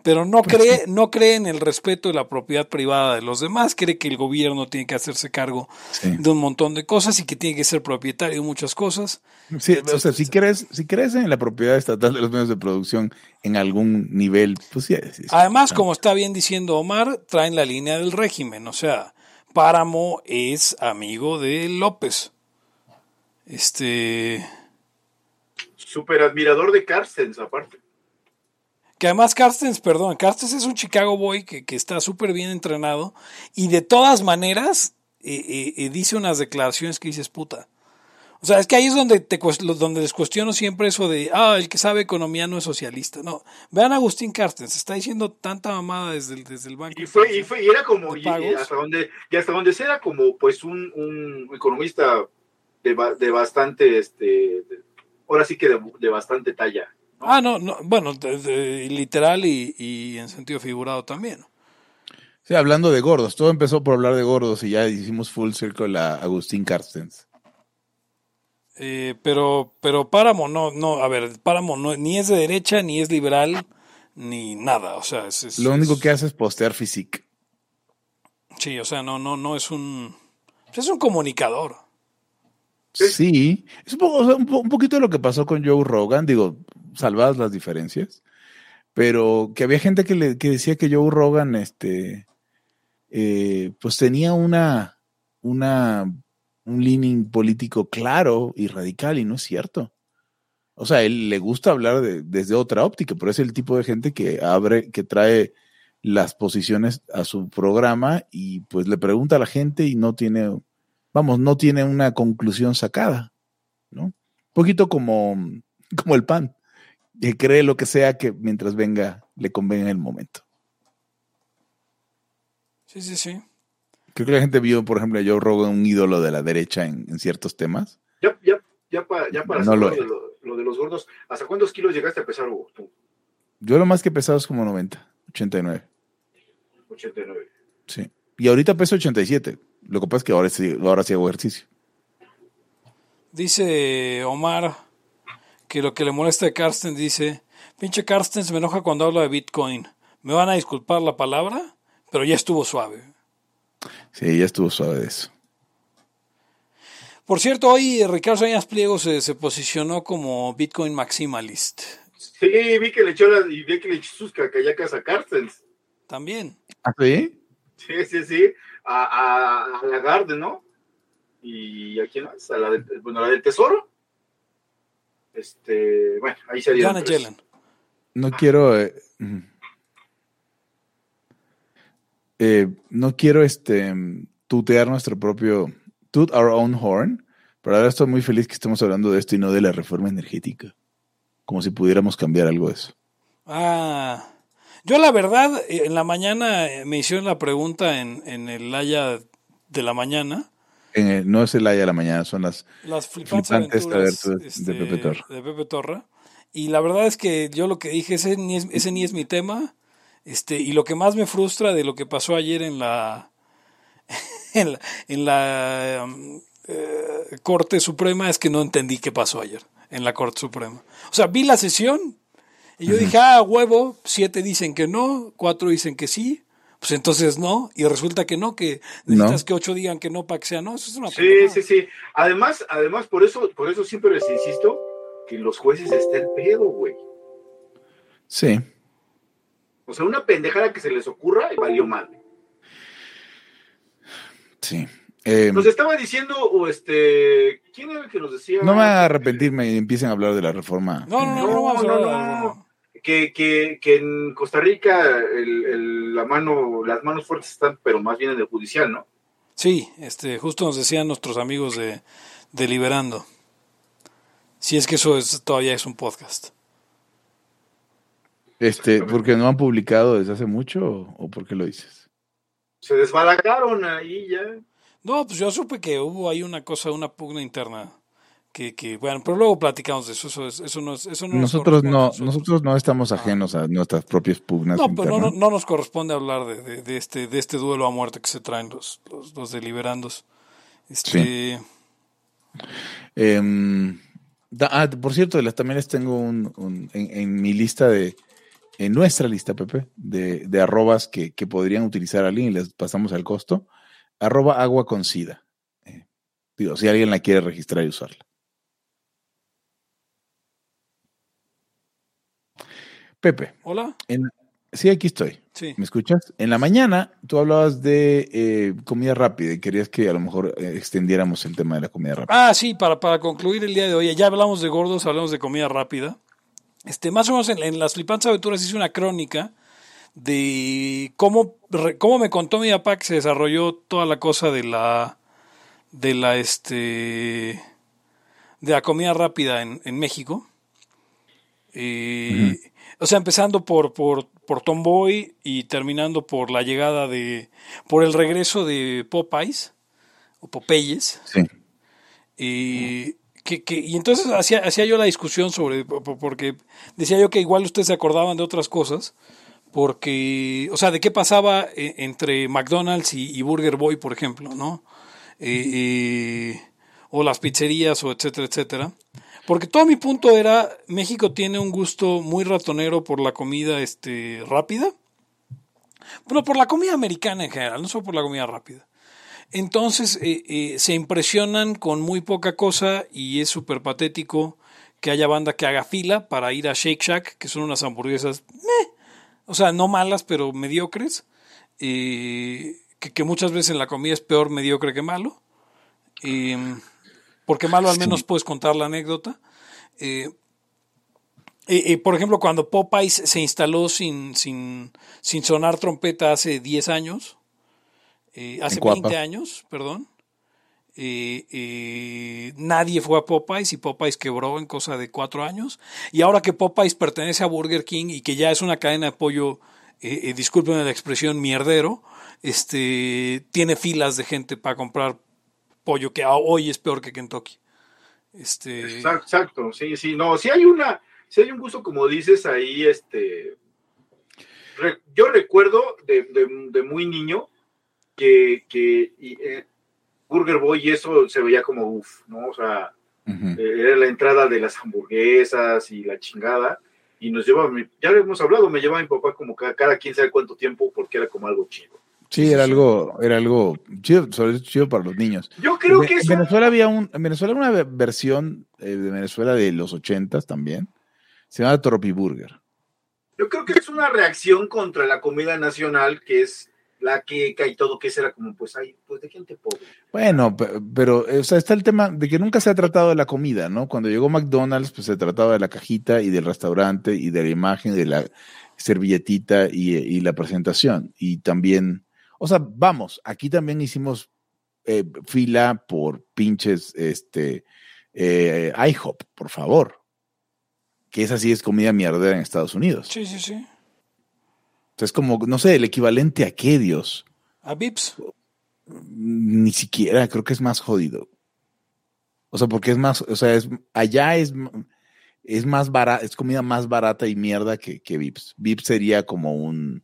pero no pues cree, no cree en el respeto de la propiedad privada de los demás, cree que el gobierno tiene que hacerse cargo de un montón de cosas y que tiene que ser propietario de muchas cosas. Sí, o sea, si crees, si crees en la propiedad estatal de los medios de producción en algún nivel, pues sí. Además, como está bien diciendo Omar, traen la línea del régimen, o sea, Páramo es amigo de López. Este. Super admirador de Carstens, aparte. Que además Carstens, perdón, Carstens es un Chicago Boy que, está súper bien entrenado y de todas maneras eh, eh, eh, dice unas declaraciones que dices puta. O sea, es que ahí es donde, te, donde les cuestiono siempre eso de, ah, el que sabe economía no es socialista. No, vean a Agustín Carstens, está diciendo tanta mamada desde el, desde el banco. Y fue, y fue, y era como, y, hasta donde, y hasta donde era como, pues, un, un economista de, de bastante, este, ahora sí que de bastante talla. Ah, no, no bueno, literal y, en sentido figurado también. Sí, hablando de gordos, todo empezó por hablar de gordos y ya hicimos full circle a Agustín Carstens. Eh, pero, pero Páramo no, no, a ver, Páramo no, ni es de derecha, ni es liberal, ni nada, o sea, Lo único que hace es postear physique. Sí, o sea, no, no, no es un, Es un comunicador. Sí, es un, poquito de lo que pasó con Joe Rogan, digo, salvadas las diferencias, pero que había gente que, le, que decía que Joe Rogan, este, eh, pues tenía una, una, un leaning político claro y radical y no es cierto. O sea, él le gusta hablar desde otra óptica, pero es el tipo de gente que abre, que trae las posiciones a su programa y pues le pregunta a la gente y no tiene, vamos, no tiene una conclusión sacada, ¿no? Un poquito como, como el pan, que cree lo que sea que mientras venga le convenga en el momento. Sí, sí, sí. Creo que la gente vio, por ejemplo, a Joe Rogan un ídolo de la derecha en, ciertos temas. Ya, ya, ya, para, ya para lo, de lo, de los gordos, ¿hasta cuántos kilos llegaste a pesar, Hugo? Yo lo más que he pesado es como 90, 89. 89. Sí. Y ahorita peso 87. Lo que pasa es que ahora sí, ahora sí hago ejercicio. Dice Omar que lo que le molesta a Carsten dice, pinche Carsten se me enoja cuando habla de Bitcoin. Me van a disculpar la palabra, pero ya estuvo suave. Sí, ya estuvo suave de eso. Por cierto, hoy Ricardo Sáenz Pliego se, se, posicionó como Bitcoin maximalist. Sí, vi que le echó, la, y vi que le echó sus cacayacas a Carstens. También. ¿Ah, sí? Sí, sí, sí. A, a, Lagarde, ¿no? Y a quién más? A la del, bueno, la del Tesoro. Este, bueno, ahí se dio. No quiero. Eh, eh, no quiero este tutear nuestro propio. Toot our own horn. Pero ahora estoy muy feliz que estemos hablando de esto y no de la reforma energética. Como si pudiéramos cambiar algo de eso. Ah. Yo la verdad, eh, en la mañana eh, me hicieron la pregunta en, en el Haya de la mañana. no es el Haya de la mañana, son las, las flipantes, de, este, Pepe Torra. de Pepe Torra. Y la verdad es que yo lo que dije, ese ni es, ese ni es mi tema. Este, y lo que más me frustra de lo que pasó ayer en la, en la, en la um, eh, Corte Suprema es que no entendí qué pasó ayer en la Corte Suprema. O sea, vi la sesión y yo dije, ah, huevo, siete dicen que no, cuatro dicen que sí, pues entonces no, y resulta que no, que necesitas que ocho digan que no para que sea no, eso es una Sí, sí, sí. Además, además, por eso, por eso siempre les insisto que los jueces está el pedo, güey. Sí. O sea, una pendejada que se les ocurra y valió mal. Sí. Eh, nos estaba diciendo, o este, ¿quién era el que nos decía? No me a este, arrepentirme y empiecen a hablar de la reforma. No, no, no, no, no, Que, que, que, en Costa Rica el, la mano, las manos fuertes están, pero más bien en el judicial, ¿no? Sí, este, justo nos decían nuestros amigos de, de Liberando. Si es que eso es, todavía es un podcast. Este, ¿porque no han publicado desde hace mucho o, o por qué lo dices? Se desbalagaron ahí ya. No, pues yo supe que hubo ahí una cosa, una pugna interna. Que, que bueno, pero luego platicamos de eso. Eso, eso no, eso no nosotros no, nosotros. no estamos ah. ajenos a nuestras propias pugnas. No, pero no, no, nos corresponde hablar de, de, este, de este duelo a muerte que se traen los, los, los deliberandos. Este... Em, ah, por cierto, también les tengo un, un en, en, mi lista de, en nuestra lista, Pepe, de, de arrobas que, que podrían utilizar alguien y les pasamos al costo arroba agua con sida. Eh, digo, si alguien la quiere registrar y usarla. Pepe. Hola. sí, aquí estoy. Sí. ¿Me escuchas? En la mañana tú hablabas de eh, comida rápida y querías que a lo mejor eh, extendiéramos el tema de la comida rápida. Ah, sí, para, para concluir el día de hoy, ya hablamos de gordos, hablamos de comida rápida. Este, más o menos en, en las flipantes aventuras hice una crónica de cómo, cómo me contó mi papá que se desarrolló toda la cosa de la de la este de la comida rápida en, en México. Eh, o sea, empezando por, por, por Tomboy y terminando por la llegada de. por el regreso de Popeyes o Popeyes. Sí. que, que, y entonces hacía, hacía yo la discusión sobre. porque decía yo que igual ustedes se acordaban de otras cosas porque, o sea, de qué pasaba eh, entre McDonald's y, Burger Boy, por ejemplo, ¿no? Eh, eh, o las pizzerías, o etcétera, etcétera. Porque todo mi punto era, México tiene un gusto muy ratonero por la comida este, rápida. Bueno, por la comida americana en general, no solo por la comida rápida. Entonces se impresionan con muy poca cosa y es súper patético que haya banda que haga fila para ir a Shake Shack, que son unas hamburguesas, o sea, no malas, pero mediocres, que, que, muchas veces la comida es peor mediocre que malo, porque malo al menos puedes contar la anécdota. por ejemplo, cuando Popeyes se instaló sin, sin, sin sonar trompeta hace 10 años, eh, hace 20 años, perdón, eh, eh, nadie fue a Popeyes y Popeyes quebró en cosa de cuatro años. Y ahora que Popeyes pertenece a Burger King y que ya es una cadena de pollo, eh, discúlpenme la expresión, mierdero, este, tiene filas de gente para comprar pollo que hoy es peor que Kentucky. Este... Exacto, sí, sí, no, si hay una, si hay un gusto, como dices ahí, este, yo recuerdo de, de muy niño, que, que eh, Burger Boy y eso se veía como uff, ¿no? O sea, eh, era la entrada de las hamburguesas y la chingada. Y nos llevaba, ya lo hemos hablado, me llevaba mi papá como cada, cada quien sabe cuánto tiempo porque era como algo chido. Sí, era algo, era algo chido, chido para los niños. Yo creo que en Venezuela había un, en Venezuela una versión eh, de Venezuela de los ochentas también. Se llama Tropi Burger. Yo creo que es una reacción contra la comida nacional que es la queca y todo, que era como, pues, hay, pues, de gente pobre. Bueno, pero, o sea, está el tema de que nunca se ha tratado de la comida, ¿no? Cuando llegó McDonald's, pues se trataba de la cajita y del restaurante y de la imagen, de la servilletita y, la presentación. Y también, o sea, vamos, aquí también hicimos eh, fila por pinches, este, eh, IHOP, por favor. Que esa sí es comida mierdera en Estados Unidos. Sí, sí, sí. Es como, no sé, el equivalente a qué, Dios. A Vips. Ni siquiera, creo que es más jodido. O sea, porque es más, o sea, es, allá es, es más barata, es comida más barata y mierda que, que Vips. Vips sería como un,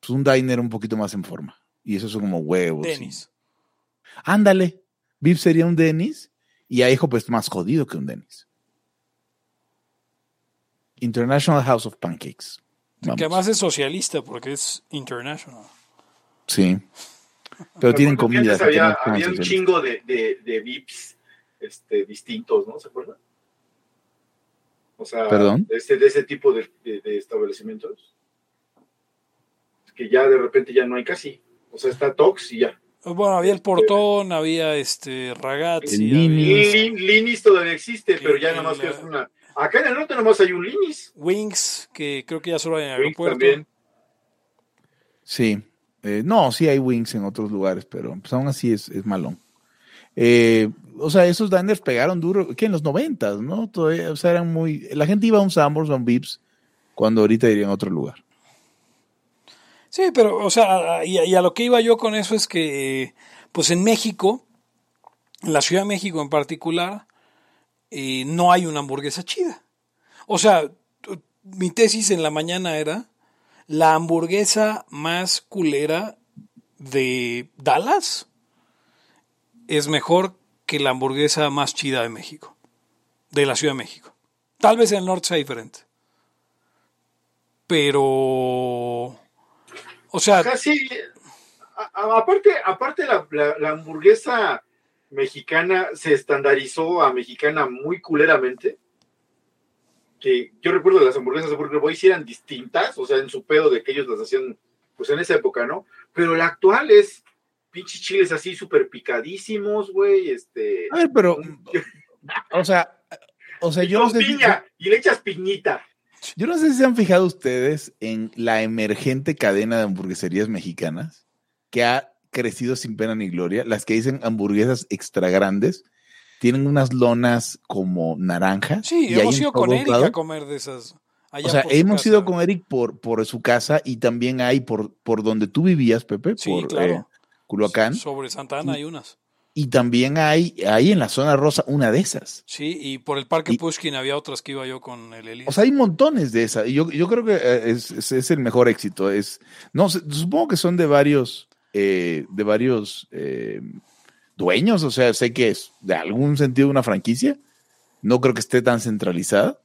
pues un diner un poquito más en forma. Y eso son como huevos. Denis. Ándale. Vips sería un Denis y ahí pues más jodido que un Denis. International House of Pancakes. Que además es socialista porque es international. Sí. Pero tienen comida. Había, un chingo de, de, VIPs este, distintos, ¿no? ¿Se acuerdan? O sea, ¿Perdón? De, ese, de ese tipo de, de, establecimientos. Que ya de repente ya no hay casi. O sea, está Tox y ya. Bueno, había el portón, había este Ragazzi. Linis todavía existe, pero ya nada más que es una, Acá en el norte nomás hay un Linis. Wings, que creo que ya solo hay en el aeropuerto. También. Sí. Eh, no, sí hay Wings en otros lugares, pero pues aún así es, es malón. Eh, o sea, esos diners pegaron duro, que en los noventas, ¿no? Todavía, o sea, eran muy... La gente iba a un Sambors, a un Vips, cuando ahorita iría en otro lugar. Sí, pero, o sea, y, y, a lo que iba yo con eso es que, pues en México, en la Ciudad de México en particular, eh, no hay una hamburguesa chida. O sea, mi tesis en la mañana era la hamburguesa más culera de Dallas es mejor que la hamburguesa más chida de México, de la Ciudad de México. Tal vez en el norte sea diferente. Pero, o sea... Casi, aparte, aparte la, la hamburguesa mexicana se estandarizó a mexicana muy culeramente. Que yo recuerdo las hamburguesas de Burger Boy si eran distintas, o sea, en su pedo de que ellos las hacían, pues en esa época, ¿no? Pero la actual es pinches chiles así súper picadísimos, güey, este... A ver, pero, o sea, o sea, yo no sé piña, y le echas piñita. Yo no sé si se han fijado ustedes en la emergente cadena de hamburgueserías mexicanas que ha crecido sin pena ni gloria. Las que dicen hamburguesas extra grandes tienen unas lonas como naranjas. Sí, hemos ido con Eric a comer de esas. o sea, hemos ido con Eric por, por su casa y también hay por, por donde tú vivías, Pepe, por claro. Eh, Culhuacán. Sobre Santa Ana hay unas. Y también hay ahí en la zona rosa una de esas. Sí, y por el Parque Pushkin había otras que iba yo con el Elías. O sea, hay montones de esas. Y yo, yo creo que eh, es, es, el mejor éxito. Es, no, supongo que son de varios, eh, de varios eh, dueños, o sea, sé que es de algún sentido una franquicia, no creo que esté tan centralizada,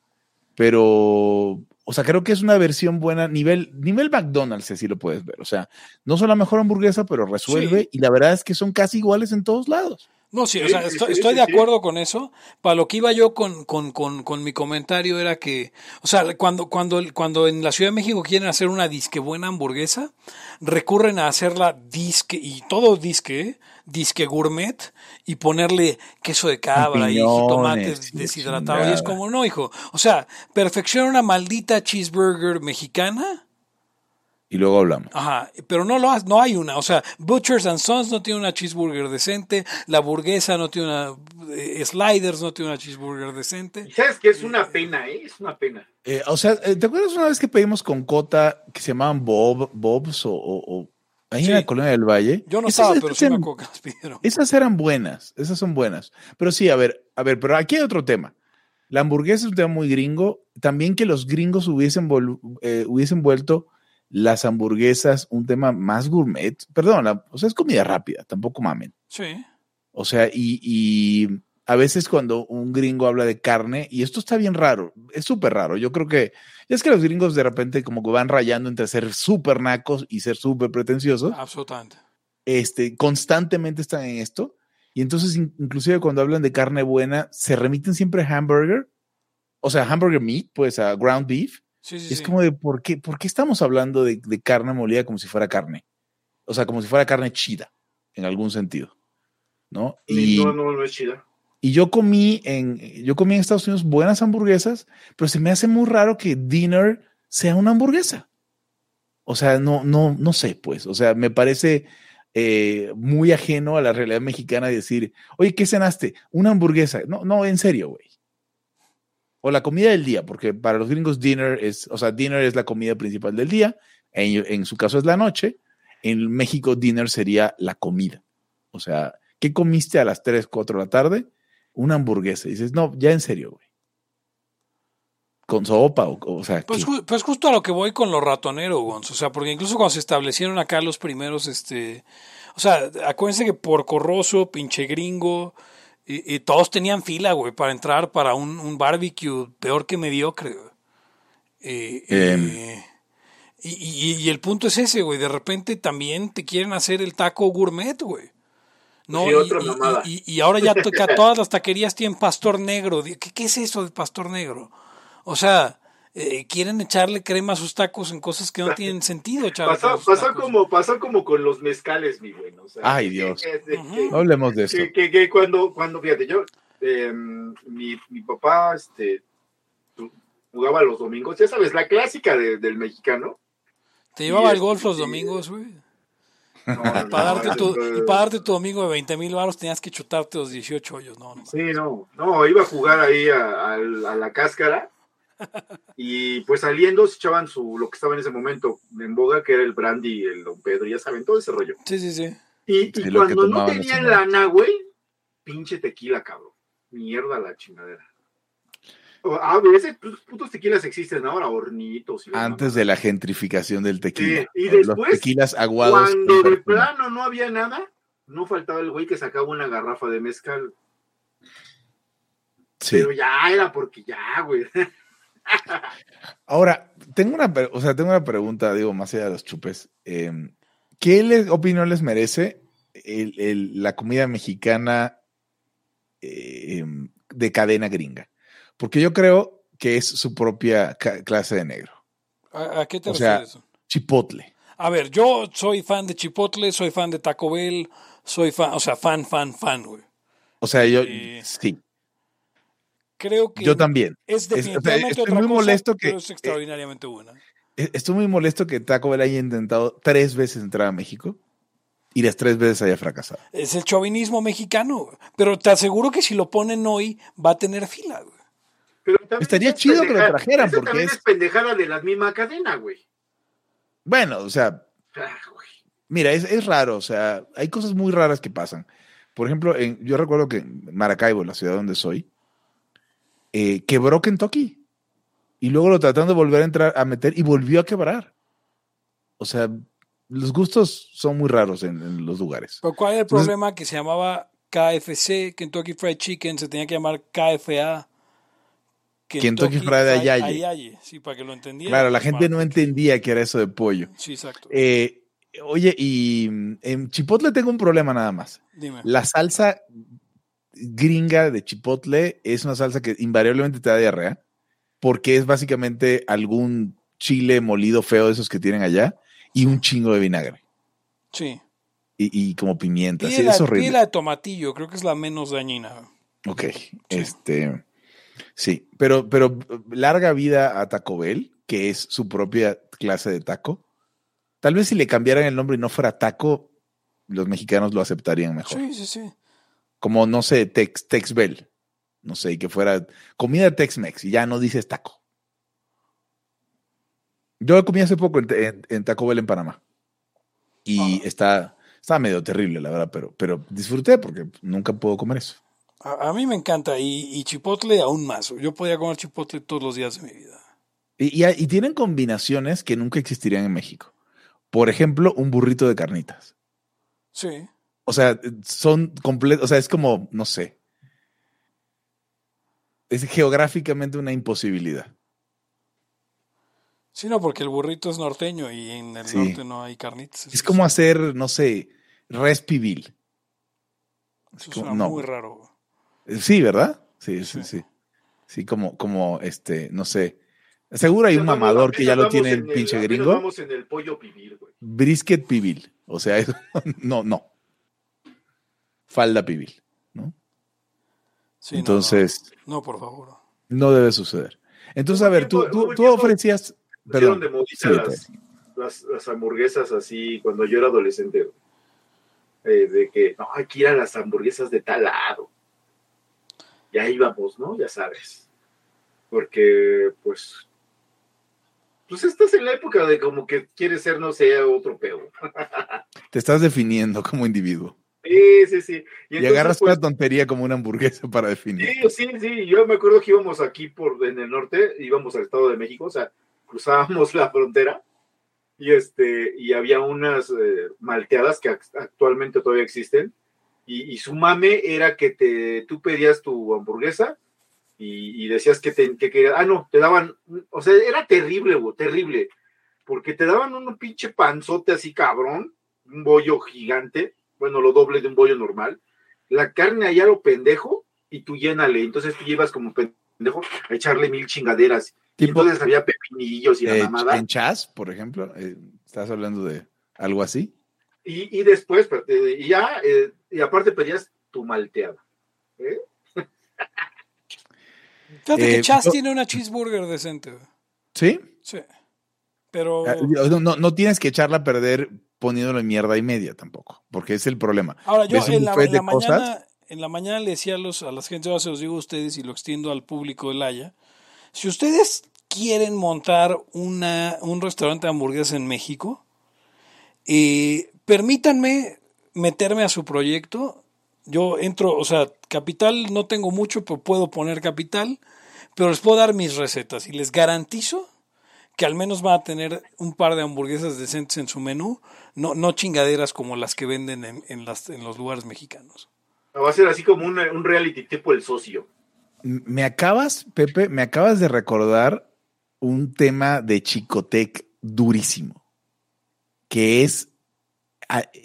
pero, o sea, creo que es una versión buena, nivel, nivel McDonald's, así lo puedes ver. O sea, no son la mejor hamburguesa, pero resuelve y la verdad es que son casi iguales en todos lados. No, sí, o sea, estoy, de acuerdo con eso. Para lo que iba yo con, con, con, con, mi comentario era que, o sea, cuando, cuando, cuando en la Ciudad de México quieren hacer una disque buena hamburguesa, recurren a hacerla disque, y todo disque, ¿eh? disque gourmet, y ponerle queso de cabra y tomate deshidratado. Y es como, no, hijo. O sea, perfecciona una maldita cheeseburger mexicana y luego hablamos. Ajá, pero no, lo, no hay una. O sea, Butchers and Sons no tiene una cheeseburger decente, la burguesa no tiene una, eh, Sliders no tiene una cheeseburger decente. ¿Sabes que es una pena, eh? Es una pena. Eh, o sea, ¿te acuerdas una vez que pedimos con Cota que se llamaban Bob, Bobs o, o, ahí en la colonia del Valle? Yo no estaba, pero sí me acuerdo que las pidieron. Esas eran buenas, esas son buenas. Pero sí, a ver, a ver, pero aquí hay otro tema. La hamburguesa es un tema muy gringo. También que los gringos hubiesen, hubiesen vuelto las hamburguesas un tema más gourmet. Perdón, o sea, es comida rápida, tampoco mamen. Sí. O sea, y, a veces cuando un gringo habla de carne, y esto está bien raro, es súper raro. Yo creo que es que los gringos de repente como que van rayando entre ser súper nacos y ser súper pretenciosos. Absolutamente. Este, constantemente están en esto. Y entonces, inclusive cuando hablan de carne buena, se remiten siempre a hamburger. O sea, hamburger meat, pues a ground beef es como de, ¿por qué, ¿por qué estamos hablando de, carne molida como si fuera carne? O sea, como si fuera carne chida, en algún sentido. ¿No? Y, no, no, no es chida. Y yo comí en, yo comí en Estados Unidos buenas hamburguesas, pero se me hace muy raro que dinner sea una hamburguesa. O sea, no, no, no sé, pues. O sea, me parece eh, muy ajeno a la realidad mexicana decir, oye, ¿qué cenaste? Una hamburguesa. No, no, en serio, güey o la comida del día, porque para los gringos dinner es, o sea, dinner es la comida principal del día, en, en, su caso es la noche, en México dinner sería la comida. O sea, ¿qué comiste a las 3, 4 de la tarde? Una hamburguesa. Y dices, no, ya en serio, güey. Con sopa, o, o sea. Pues, pues, justo a lo que voy con lo ratonero, Gonzo. O sea, porque incluso cuando se establecieron acá los primeros, este. O sea, acuérdense que por corroso, pinche gringo, y, todos tenían fila, güey, para entrar para un, un barbecue peor que mediocre. Eh, eh, y, y, el punto es ese, güey. De repente también te quieren hacer el taco gourmet, güey. No, y, y, ahora ya todas las taquerías tienen pastor negro. ¿Qué, ¿Qué es eso de pastor negro? O sea, eh, quieren echarle crema a sus tacos en cosas que no tienen sentido. Pasa, pasa como, pasa como con los mezcales, mi güey. Ay, Dios. no hablemos de eso. Que, cuando, cuando, fíjate, yo, em, mi, mi, papá, este, jugaba los domingos, ya sabes, la clásica del mexicano. ¿Te llevaba al golf los domingos, güey? para darte tu, y para darte tu domingo de 20 mil baros tenías que chutarte los 18 hoyos, no, no. Sí, no, no, iba a jugar ahí a la cáscara y pues saliendo se echaban su, lo que estaba en ese momento en boga, que era el brandy, el don Pedro, ya saben, todo ese rollo. Sí, sí, sí. Y, cuando no tenían lana, güey, pinche tequila, cabrón. Mierda la chingadera. A veces putos tequilas existen ahora, hornitos. Antes de la gentrificación del tequila. y después, Los tequilas aguados. Cuando de plano no había nada, no faltaba el güey que sacaba una garrafa de mezcal. Sí. Pero ya era porque ya, güey. Ahora, tengo una, o sea, tengo una pregunta, digo, más allá de los chupes. Em, ¿Qué opinión les merece la comida mexicana em, de cadena gringa? Porque yo creo que es su propia clase de negro. ¿A, qué te o refieres? chipotle. A ver, yo soy fan de Chipotle, soy fan de Taco Bell, soy fan, o sea, fan, fan, fan, güey. O sea, yo, sí creo que yo también. Es definitivamente estoy muy molesto que, es extraordinariamente buena. Eh, estoy muy molesto que Taco Bell haya intentado tres veces entrar a México y las tres veces haya fracasado. Es el chauvinismo mexicano, pero te aseguro que si lo ponen hoy va a tener fila. Estaría chido que lo trajeran porque es... pendejada de la misma cadena, güey. Bueno, o sea, ah, mira, es, raro, o sea, hay cosas muy raras que pasan. Por ejemplo, en, yo recuerdo que en Maracaibo, la ciudad donde soy, eh, quebró Kentucky. Y luego lo trataron de volver a entrar a meter y volvió a quebrar. O sea, los gustos son muy raros en, los lugares. Pero ¿cuál era el problema? que se llamaba KFC, Kentucky Fried Chicken, se tenía que llamar KFA. Kentucky Fried Ayaye. Sí, para que lo entendiera. Claro, la gente no entendía que era eso de pollo. Sí, exacto. Eh, oye, y mm, en Chipotle tengo un problema nada más. Dime. La salsa gringa de Chipotle es una salsa que invariablemente te da diarrea, porque es básicamente algún chile molido feo de esos que tienen allá y un chingo de vinagre. Sí. Y, y como pimienta. Sí, es horrible. pide la de tomatillo, creo que es la menos dañina. Ok, este, sí, pero, pero larga vida a Taco Bell, que es su propia clase de taco. Tal vez si le cambiaran el nombre y no fuera taco, los mexicanos lo aceptarían mejor. Sí, sí, sí. Como, no sé, Tex, Tex Bell. No sé, y que fuera comida Tex-Mex y ya no dices taco. Yo comí hace poco en, en- en Taco Bell en Panamá. Y Ah. está, está medio terrible, la verdad, pero, pero disfruté porque nunca puedo comer eso. A, a mí me encanta y, y chipotle aún más. Yo podía comer chipotle todos los días de mi vida. Y, y- y tienen combinaciones que nunca existirían en México. Por ejemplo, un burrito de carnitas. Sí. O sea, son completos, o sea, es como, no sé. Es geográficamente una imposibilidad. Sí, no, porque el burrito es norteño y en el Sí. norte no hay carnitas. Es como hacer, no sé, res pibil. Eso como- suena no. muy raro. Sí, ¿verdad? Sí, sí, Sí. sí. Sí, como, como, este, no sé. Seguro hay un mamador que ya lo tiene el pinche gringo. Vamos en el pollo pibil, güey. Brisket pibil. O sea, no, no. Falda pibil, ¿no? Sí, Entonces, No, no, por favor. no debe suceder. Entonces, a ver, tú, tú, tú ofrecías. Perdón. de sí, las, las, las hamburguesas así cuando yo era adolescente. Eh, de que no, hay que ir a las hamburguesas de tal lado. Ya íbamos, ¿no? Ya sabes. Porque, pues. Pues estás en la época de como que quieres ser, no sé, otro peo. Te estás definiendo como individuo. Sí, sí, sí. Y, entonces, agarras pues, una tontería como una hamburguesa para definir. Sí, sí, sí. Yo me acuerdo que íbamos aquí por en el norte, íbamos al Estado de México, o sea, cruzábamos la frontera y este y había unas eh, malteadas que ac- actualmente todavía existen y, y su mame era que te tú pedías tu hamburguesa y, y decías que te que querías, ah no, te daban, o sea, era terrible, güey, terrible, porque te daban un pinche panzote así cabrón, un bollo gigante, bueno, lo doble de un bollo normal, la carne allá lo pendejo y tú llénale. Entonces tú llevas como pendejo a echarle mil chingaderas. Y Tipo- entonces había pepinillos y la Eh, mamada. en Chas, por ejemplo, eh, estás hablando de algo así. Y, y después, y ya, eh, y aparte pedías tu malteada. ¿eh? Fíjate Eh, que Chas tiene una cheeseburger decente. ¿Sí? Sí. Pero. Ah, No, no, no tienes que echarla a perder poniéndolo en mierda y media tampoco, porque es el problema. Ahora, yo en la, en mañana, cosas. en la mañana le decía a, los, a las gente, ahora se los digo a ustedes y lo extiendo al público del Haya. Si ustedes quieren montar una, un restaurante de hamburguesas en México, eh, permítanme meterme a su proyecto. Yo entro, o sea, capital no tengo mucho, pero puedo poner capital, pero les puedo dar mis recetas y les garantizo que al menos van a tener un par de hamburguesas decentes en su menú, no, no chingaderas como las que venden en, en las, en los lugares mexicanos. Va a ser así como un, un reality tipo el socio. Me acabas, Pepe, me acabas de recordar un tema de Chicotec durísimo, que es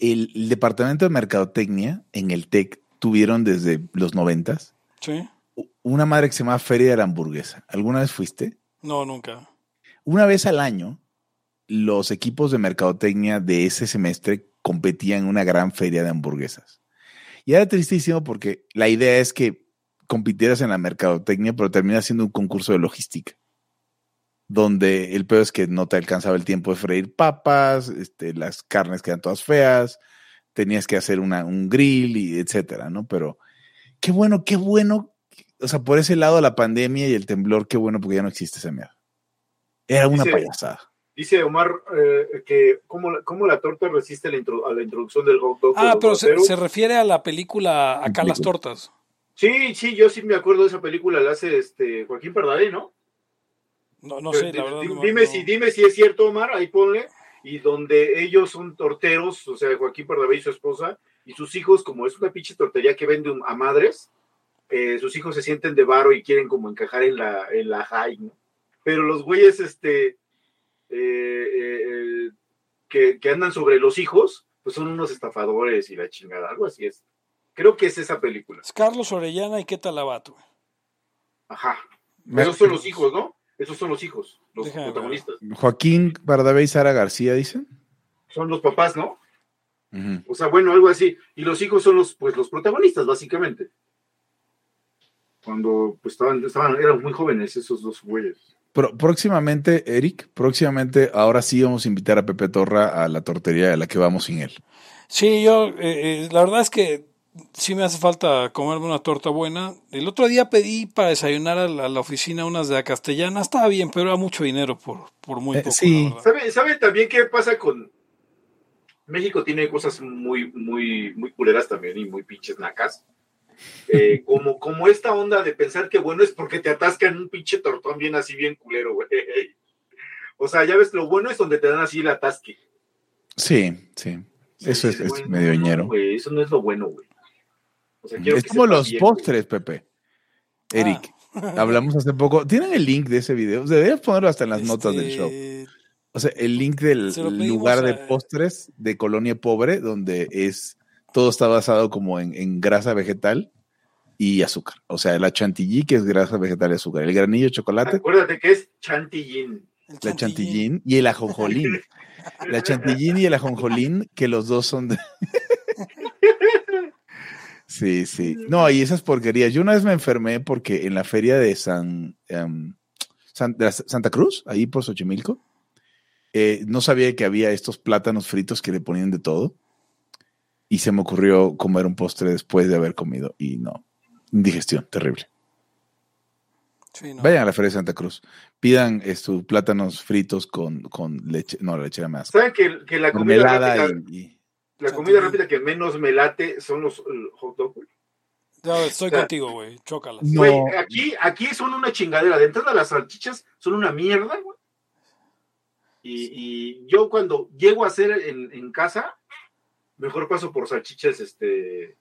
el, el departamento de mercadotecnia en el TEC tuvieron desde los noventas ¿Sí? una madre que se llama Feria de la Hamburguesa. ¿Alguna vez fuiste? No, nunca. Una vez al año, los equipos de mercadotecnia de ese semestre competían en una gran feria de hamburguesas. Y era tristísimo porque la idea es que compitieras en la mercadotecnia, pero termina siendo un concurso de logística. Donde el peor es que no te alcanzaba el tiempo de freír papas, este, las carnes quedan todas feas, tenías que hacer un grill y etcétera, ¿no? Pero qué bueno, qué bueno. O sea, por ese lado la pandemia y el temblor, qué bueno porque ya no existe esa mierda. Era una Dice- payasada. Dice Omar eh, que cómo, la- cómo la torta resiste la a la introducción del hot dog. Ah, pero se, se refiere a la película Acá las tortas. Sí, sí, yo sí me acuerdo de esa película, la hace este Joaquín Pardavé, ¿no? No, no sé, la verdad. di- no me- dime, no. si, dime si es cierto, Omar, ahí ponle. Y donde ellos son torteros, o sea, Joaquín Pardavé y su esposa, y sus hijos, como es una pinche tortería que vende a madres, eh, sus hijos se sienten de varo y quieren como encajar en la, en la high, ¿no? Pero los güeyes, este, que, que andan sobre los hijos, pues son unos estafadores y la chingada, algo así es. Creo que es esa película. Es Carlos Orellana y qué talabato. Ajá. Esos son los hijos, ¿no? Esos son los hijos, los protagonistas. Joaquín Bardabé y Sara García, dicen. Son los papás, ¿no? O sea, bueno, algo así. Y los hijos son los, pues, los protagonistas, básicamente. Cuando pues, estaban, estaban, eran muy jóvenes esos dos güeyes. Próximamente, Eric, próximamente, ahora sí vamos a invitar a Pepe Torra a la tortería de la que vamos sin él. Sí, yo, eh, eh, la verdad es que sí me hace falta comerme una torta buena. El otro día pedí para desayunar a la, oficina unas de la castellana. Estaba bien, pero era mucho dinero por, por muy eh, poco. sí. ¿Sabe, también qué pasa con México? Tiene cosas muy, muy, muy culeras también y muy pinches nacas. Eh, como, como esta onda de pensar que bueno es porque te atascan un pinche tortón bien así, bien culero, güey. O sea, ya ves, lo bueno es donde te dan así el atasque. Sí, sí. Eso es, medio ñero. eso no es lo bueno, güey es como los postres, Pepe. Eric, ah. hablamos hace poco. ¿Tienen el link de ese video? Deberías ponerlo hasta en las notas del show. Este, o sea, el link del lugar de postres de Colonia Pobre, donde es todo está basado como en, grasa vegetal y azúcar. O sea, la chantilly, que es grasa vegetal y azúcar. El granillo de chocolate. Acuérdate que es chantillín. La chantillín y el ajonjolín. la chantillín y el ajonjolín, que los dos son de... Sí, sí. No, y esas porquerías. Yo una vez me enfermé porque en la feria de San, em, Santa Cruz, ahí por Xochimilco, eh, no sabía que había estos plátanos fritos que le ponían de todo. Y se me ocurrió comer un postre después de haber comido. Y no, indigestión, terrible. Vayan a la feria de Santa Cruz. Pidan estos plátanos fritos con, con leche. No, la leche era más. ¿Saben que, la comida y la comida rápida que menos me late son los hot dogs, estoy contigo, güey. Chócalas. Güey, aquí, aquí son una chingadera. De entrada, las salchichas son una mierda, güey. Y, yo cuando llego a hacer en, casa, mejor paso por salchichas, este.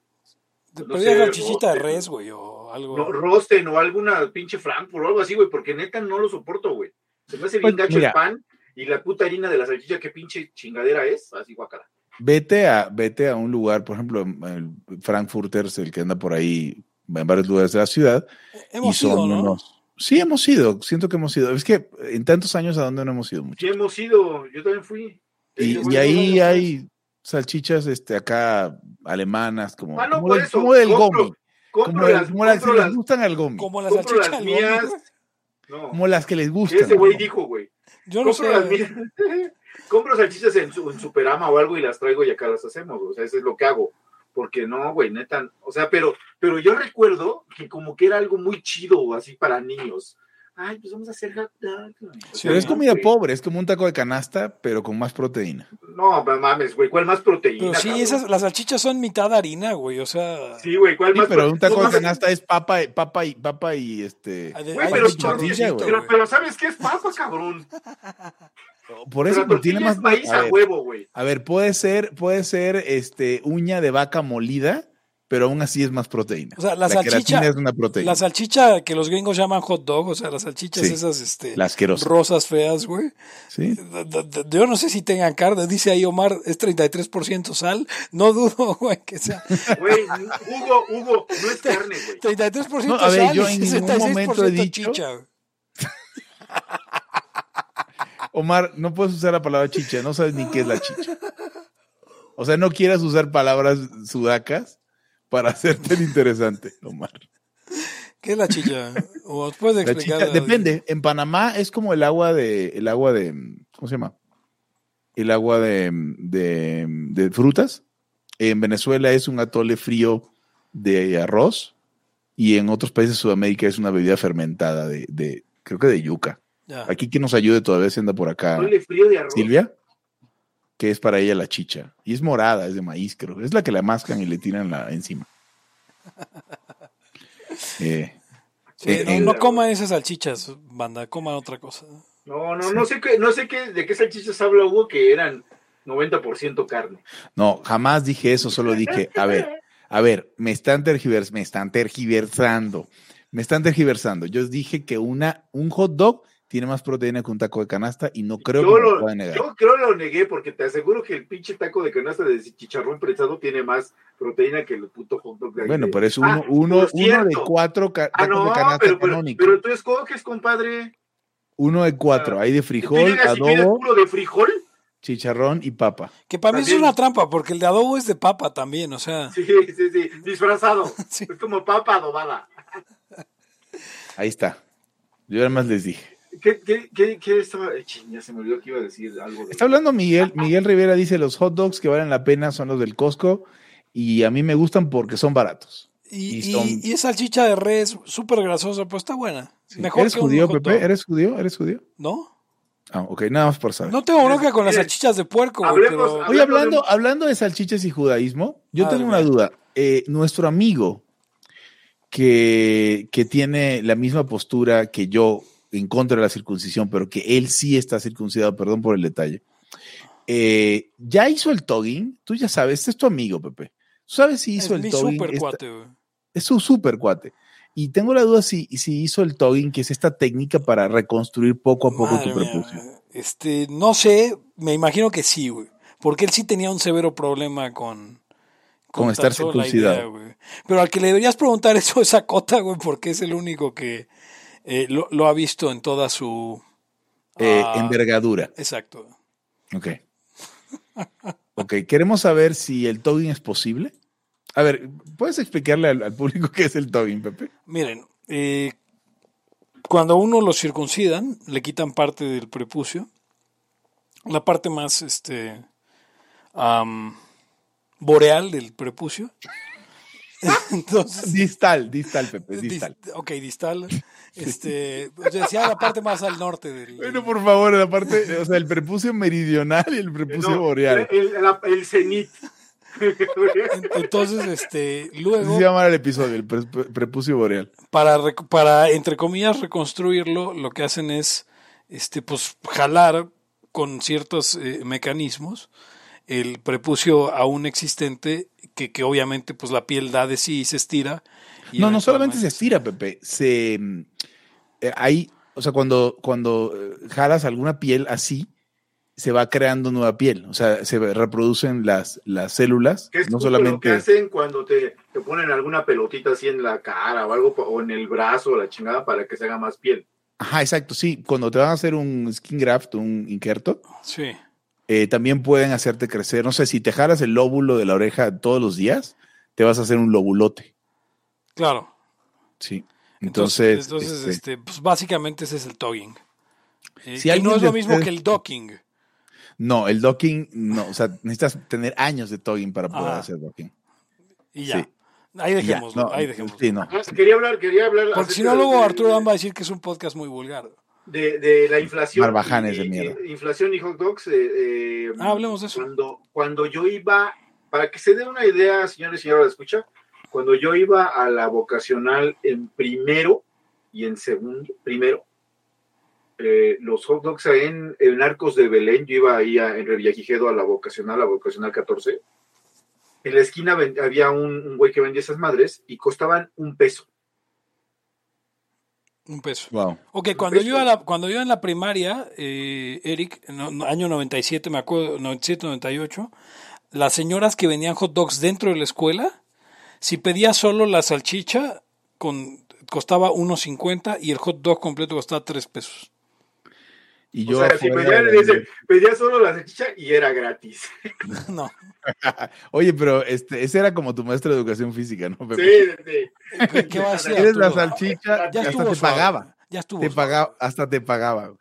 No sé, salchichita de res, güey, o algo. No, rosten o alguna pinche Frankfurt o algo así, güey, porque neta no lo soporto, güey. Se me hace bien pues, gacho el pan y la puta harina de la salchicha, qué pinche chingadera es, así guacala. Vete a, vete a un lugar, por ejemplo, el Frankfurters, el que anda por ahí en varios lugares de la ciudad. Hemos ido, ¿no? Sí, hemos ido, siento que hemos ido. Es que en tantos años a dónde no hemos ido mucho. Sí, hemos ido, yo también fui. Y, ahí hay salchichas este, acá alemanas, como, ah, como, eso, del gomi. Como, las, que les gustan al gomi. Como las salchichas mías. Como las que les gustan. Ese güey dijo, güey. Yo no sé. Las mías. compro salchichas en, en, Superama o algo y las traigo y acá las hacemos, o sea, eso es lo que hago. Porque no, güey, neta, o sea, pero, pero yo recuerdo que como que era algo muy chido, así para niños. Ay, pues vamos a hacer pero es comida pobre, es como un taco de canasta, pero con más proteína. No, mames, güey, ¿cuál más proteína? Pero sí, esas, las salchichas son mitad harina, güey, o sea. Sí, güey, ¿cuál más Pero un taco de canasta es papa, papa y papa y este. Güey, pero, pero, pero, ¿sabes qué es papa, cabrón? Por eso pero tiene más maíz a, huevo, güey. A ver, puede ser, puede ser este uña de vaca molida, pero aún así es más proteína. O sea, la, salchicha es una proteína. La salchicha que los gringos llaman hot dog, o sea, las salchichas esas este las rosas feas, güey. Sí. Yo no sé si tengan carne, dice ahí Omar, es 33% sal, no dudo, güey, que sea. Güey, Hugo, Hugo, no es carne, güey. 33% no, a ver, sal yo en ningún momento he dicho chicha. Omar, no puedes usar la palabra chicha, no sabes ni qué es la chicha. O sea, no quieras usar palabras sudacas para hacerte el interesante, Omar. ¿Qué es la chicha? ¿O puedes explicar? depende. En Panamá es como el agua de, el agua de, ¿cómo se llama? El agua de, de, frutas. En Venezuela es un atole frío de arroz y en otros países de Sudamérica es una bebida fermentada de, de creo que de yuca. Aquí quien nos ayude todavía se anda por acá. Silvia, que es para ella la chicha. Y es morada, es de maíz, creo. Es la que la mascan y le tiran la encima. Eh, eh, no, coman esas salchichas, banda, coman otra cosa. No, no, no sé qué, no sé qué, de qué salchichas habla Hugo que eran 90% carne. No, jamás dije eso, solo dije, a ver, A ver, me están, tergivers me están tergiversando. Me están tergiversando. Yo dije que una, un hot dog tiene más proteína que un taco de canasta y no creo yo que lo, pueda negar. Yo creo que lo negué porque te aseguro que el pinche taco de canasta de chicharrón prensado tiene más proteína que el puto hot dog de Bueno, pero es uno, ah, uno, uno de cuatro ah, no, de canasta pero, pero, pero, tú escoges, compadre. Uno de cuatro, hay de frijol, adobo. uno de frijol? Chicharrón y papa. Que para mí es una trampa, porque el de adobo es de papa también, o sea. Sí, sí, sí, disfrazado. Es como papa adobada. Ahí está. Yo además les dije. ¿Qué, qué, qué, qué estaba? Ya se me olvidó que iba a decir algo. Está hablando Miguel. Miguel Rivera dice: Los hot dogs que valen la pena son los del Costco y a mí me gustan porque son baratos. Y, y, es salchicha de res súper grasosa, pues está buena. Mejor ¿Eres judío, Pepe? ¿Eres judío? ¿Eres judío? No. Ah, ok, nada más por saber. No tengo bronca con las salchichas de puerco. Oye, hablando, de... hablando de salchichas y judaísmo, yo tengo una duda. Eh, nuestro amigo que, que tiene la misma postura que yo en contra de la circuncisión, pero que él sí está circuncidado, perdón por el detalle. Eh, ya hizo el togging, tú ya sabes, este es tu amigo, Pepe. ¿Tú sabes si hizo el togging? Super cuate, Es su super cuate. Y tengo la duda si, si hizo el togging, que es esta técnica para reconstruir poco a poco tu prepucio. Este, no sé, me imagino que sí, güey. Porque él sí tenía un severo problema con, con, estar circuncidado. Pero al que le deberías preguntar eso es a Cota, güey, porque es el único que eh, lo, ha visto en toda su eh, ah, envergadura. Exacto. Ok. ok, queremos saber si el togging es posible. A ver, ¿puedes explicarle al, público qué es el togging, Pepe? Miren, eh, cuando uno lo circuncidan, le quitan parte del prepucio, la parte más este, boreal del prepucio. Entonces, distal, distal, Pepe, distal. ok, distal. Este, o sea, decía la parte más al norte del. Bueno, por favor, la parte, o sea, el prepucio meridional y el prepucio boreal. El, el, cenit. Entonces, este, luego. se llama el episodio, el prepucio boreal. Para, para, entre comillas, reconstruirlo, lo que hacen es, este, pues, jalar con ciertos eh, mecanismos el prepucio aún existente, que, que, obviamente, pues, la piel da de sí y se estira. no, no solamente se estira, Pepe, se. Eh, hay, o sea, cuando, cuando eh, jalas alguna piel así, se va creando nueva piel, o sea, se reproducen las, las células. ¿Qué es no solamente lo que hacen cuando te, te, ponen alguna pelotita así en la cara o algo, o en el brazo o la chingada para que se haga más piel? Ajá, exacto, sí. Cuando te van a hacer un skin graft, un injerto, sí. Eh, también pueden hacerte crecer. No sé, si te jalas el lóbulo de la oreja todos los días, te vas a hacer un lobulote. Claro. Sí. Entonces, entonces, este, este, pues básicamente ese es el togging. Eh, si no es lo mismo que el docking. No, el docking, no, o sea, necesitas tener años de togging para poder ah. hacer docking. Y ya. Ahí dejémoslo, ahí dejémoslo. Sí, no. Quería hablar, quería hablar. Porque si no, luego Arturo Dan va a decir que es un podcast muy vulgar. De, de la inflación. Barbajanes de mierda. Inflación y hot dogs. Eh, eh, ah, hablemos de eso. Cuando, cuando yo iba, para que se den una idea, señores y señoras, escucha, cuando yo iba a la vocacional en primero y en segundo, primero, eh, los hot dogs en, en, Arcos de Belén, yo iba ahí a, en Revillagigedo a la vocacional, la vocacional 14. En la esquina había un, güey que vendía esas madres y costaban un peso. Un peso. Wow. Ok, cuando, Yo, la, cuando yo en la primaria, eh, Eric, en año 97, me acuerdo, 97, 98, las señoras que vendían hot dogs dentro de la escuela, si pedía solo la salchicha, con, costaba 1.50 y el hot dog completo costaba 3 pesos. Y yo o sea, si pedía, solo la salchicha y era gratis. No. Oye, pero este, ese era como tu maestro de educación física, ¿no? Sí, sí. ¿Qué, va a hacer? Eres la salchicha, ya hasta te pagaba. Ya estuvo. Te pagaba, hasta te pagaba.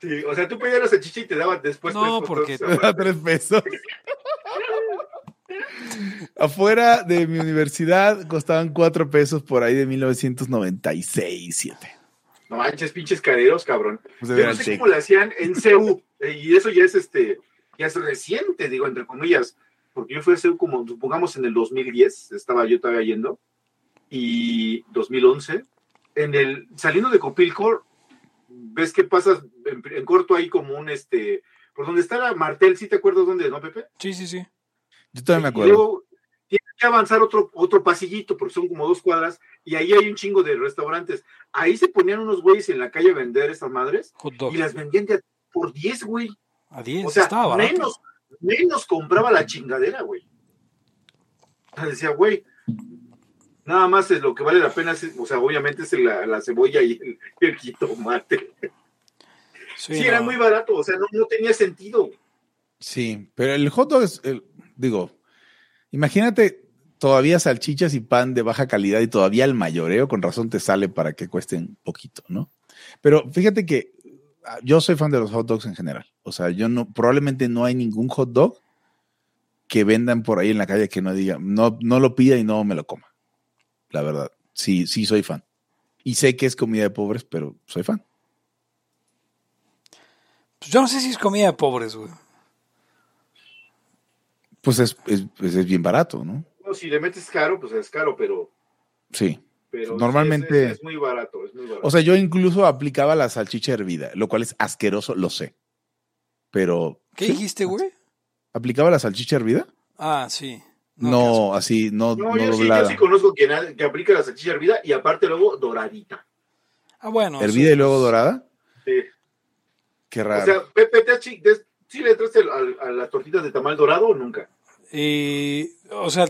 Sí, o sea, tú pedías la salchicha y te daban después no, tres porque te daban tres pesos. Afuera de mi universidad costaban cuatro pesos por ahí de 1996, 7. No manches, pinches caderos, cabrón. Pues Yo no sé cómo lo hacían en CEU, eh, y eso ya es este, ya es reciente, digo, entre comillas, porque yo fui a CEU como, supongamos, en el 2010, estaba yo todavía yendo, y 2011, en el, saliendo de Copilcor, ves que pasas en, corto ahí como un, este, por donde está la Martel, ¿sí te acuerdas dónde, no, Pepe? Sí, sí, sí. Yo todavía me acuerdo. Que avanzar otro, otro pasillito, porque son como dos cuadras, y ahí hay un chingo de restaurantes. Ahí se ponían unos güeyes en la calle a vender estas madres, y las vendían por 10, güey. A 10, o sea, menos, menos compraba la chingadera, güey. Decía, güey, nada más es lo que vale la pena, o sea, obviamente es la, cebolla y el, el jitomate. Sí, era muy barato, o sea, no, no tenía sentido. Sí, pero el hot dog es, digo, imagínate todavía salchichas y pan de baja calidad y todavía el mayoreo, con razón te sale para que cuesten poquito, ¿no? Pero fíjate que ah, yo soy fan de los hot dogs en general. O sea, yo no, probablemente no hay ningún hot dog que vendan por ahí en la calle que no diga, no, no lo pida y no me lo coma. La verdad, sí, sí soy fan. Y sé que es comida de pobres, pero soy fan. Pues yo no sé si es comida de pobres, güey. Pues es, es, pues es bien barato, ¿no? No, si le metes caro, pues es caro, pero. Sí. Pero normalmente. Es, muy barato, es muy barato. O sea, yo incluso aplicaba la salchicha hervida, lo cual es asqueroso, lo sé. Pero. ¿Qué dijiste, güey? ¿Aplicaba la salchicha hervida? Ah, sí. No, así, no, no, yo, sí, yo, sí, conozco quien que aplica la salchicha hervida y aparte luego doradita. Ah, bueno. ¿Hervida y luego dorada? Sí. Qué raro. O sea, Pepe, ¿sí le entraste a, las tortitas de tamal dorado o nunca? Y, o sea,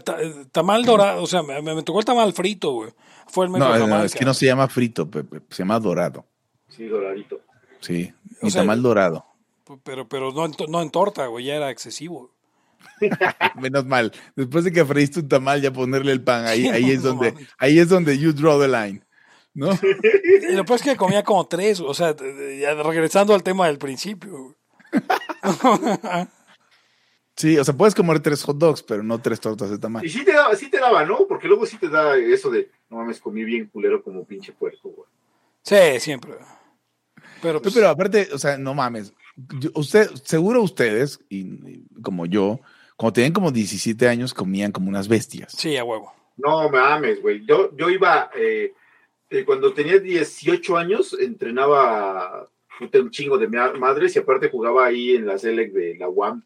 tamal dorado, o sea, me, tocó el tamal frito, güey. Fue el mejor no, no, es que no se llama frito, Pepe, se llama dorado. Sí, doradito. Sí, y tamal dorado. Pero, pero no, en, no en torta, güey, ya era excesivo. Menos mal. Después de que freíste un tamal, ya ponerle el pan, ahí, ahí es donde, ahí es donde you draw the line. ¿No? Y después que comía como tres, o sea, ya regresando al tema del principio. Sí, o sea, puedes comer tres hot dogs, pero no tres tortas de tamal. Y sí te daba, sí te daba, ¿no? Porque luego sí te da eso de, no mames, comí bien culero como pinche puerco, güey. Sí, siempre. Pero, pero, aparte, o sea, no mames. usted, seguro ustedes, y, como yo, cuando tenían como 17 años, comían como unas bestias. Sí, a huevo. No mames, güey. Yo, yo iba, eh, eh, cuando tenía 18 años, entrenaba un chingo de madres y aparte jugaba ahí en la Select de la UAM.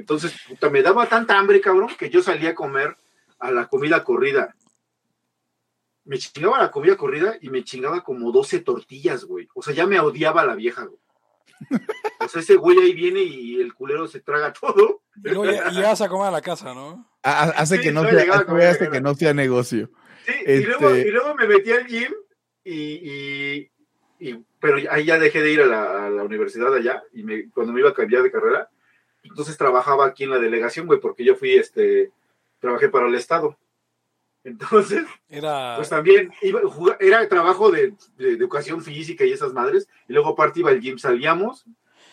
Entonces, puta, me daba tanta hambre, cabrón, que yo salía a comer a la comida corrida. Me chingaba la comida corrida y me chingaba como 12 tortillas, güey. O sea, ya me odiaba la vieja, güey. O sea, ese güey ahí viene y el culero se traga todo. Y llegas a comer a la casa, ¿no? Hace, que, no sea, que no sea negocio. Sí, y, luego, este y, luego, me metí al gym y, y, pero ahí ya dejé de ir a la, a la universidad allá y me, cuando me iba a cambiar de carrera, entonces trabajaba aquí en la delegación, güey, porque yo fui, este, trabajé para el Estado. Entonces, era... pues también iba, era trabajo de, educación física y esas madres, y luego aparte iba al gym, salíamos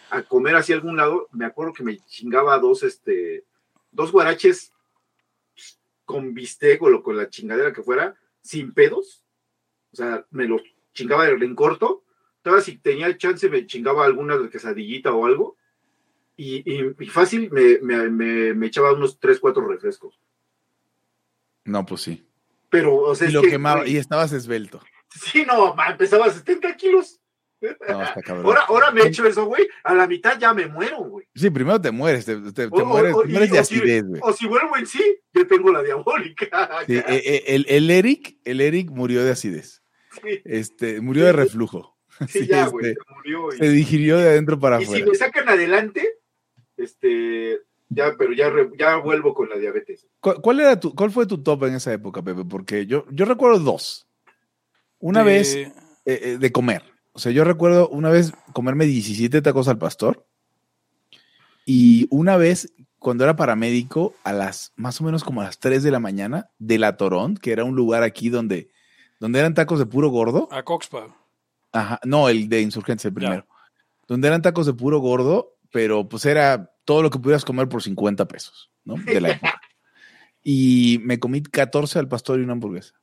a comer hacia algún lado, me acuerdo que me chingaba dos, este, dos guaraches con bistec o con la chingadera que fuera, sin pedos, o sea, me los chingaba en corto, todavía si tenía el chance me chingaba alguna quesadillita o algo, y, fácil me, me, me, echaba unos 3, 4 refrescos. No, pues sí. Pero, o sea, y lo quemaba, y estabas esbelto. Sí, no, empezaba a 70 kilos. No, está cabrón. Ahora, ahora me echo eso, güey. A la mitad ya me muero, güey. Sí, primero te mueres, te, te, mueres, mueres de acidez, güey. O si vuelvo en sí, yo tengo la diabólica. Sí, eh, eh, el, el, Eric, el Eric murió de acidez. Sí. Este, murió de reflujo. Sí, ya, güey, este, se murió. Se digirió de adentro para afuera. Y si me sacan adelante, este, ya, pero ya, ya vuelvo con la diabetes. ¿Cuál, era tu, ¿Cuál fue tu top en esa época, Pepe? Porque yo, yo recuerdo dos. Una vez eh, eh, de comer. O sea, yo recuerdo una vez comerme 17 tacos al pastor. Y una vez, cuando era paramédico, a las más o menos como a las 3 de la mañana, de La Torón, que era un lugar aquí donde, donde eran tacos de puro gordo. A Coxpa. Ajá, no, el de Insurgentes, el primero. Donde eran tacos de puro gordo pero pues era todo lo que pudieras comer por 50 pesos, ¿no? De la época. y me comí 14 al pastor y una hamburguesa.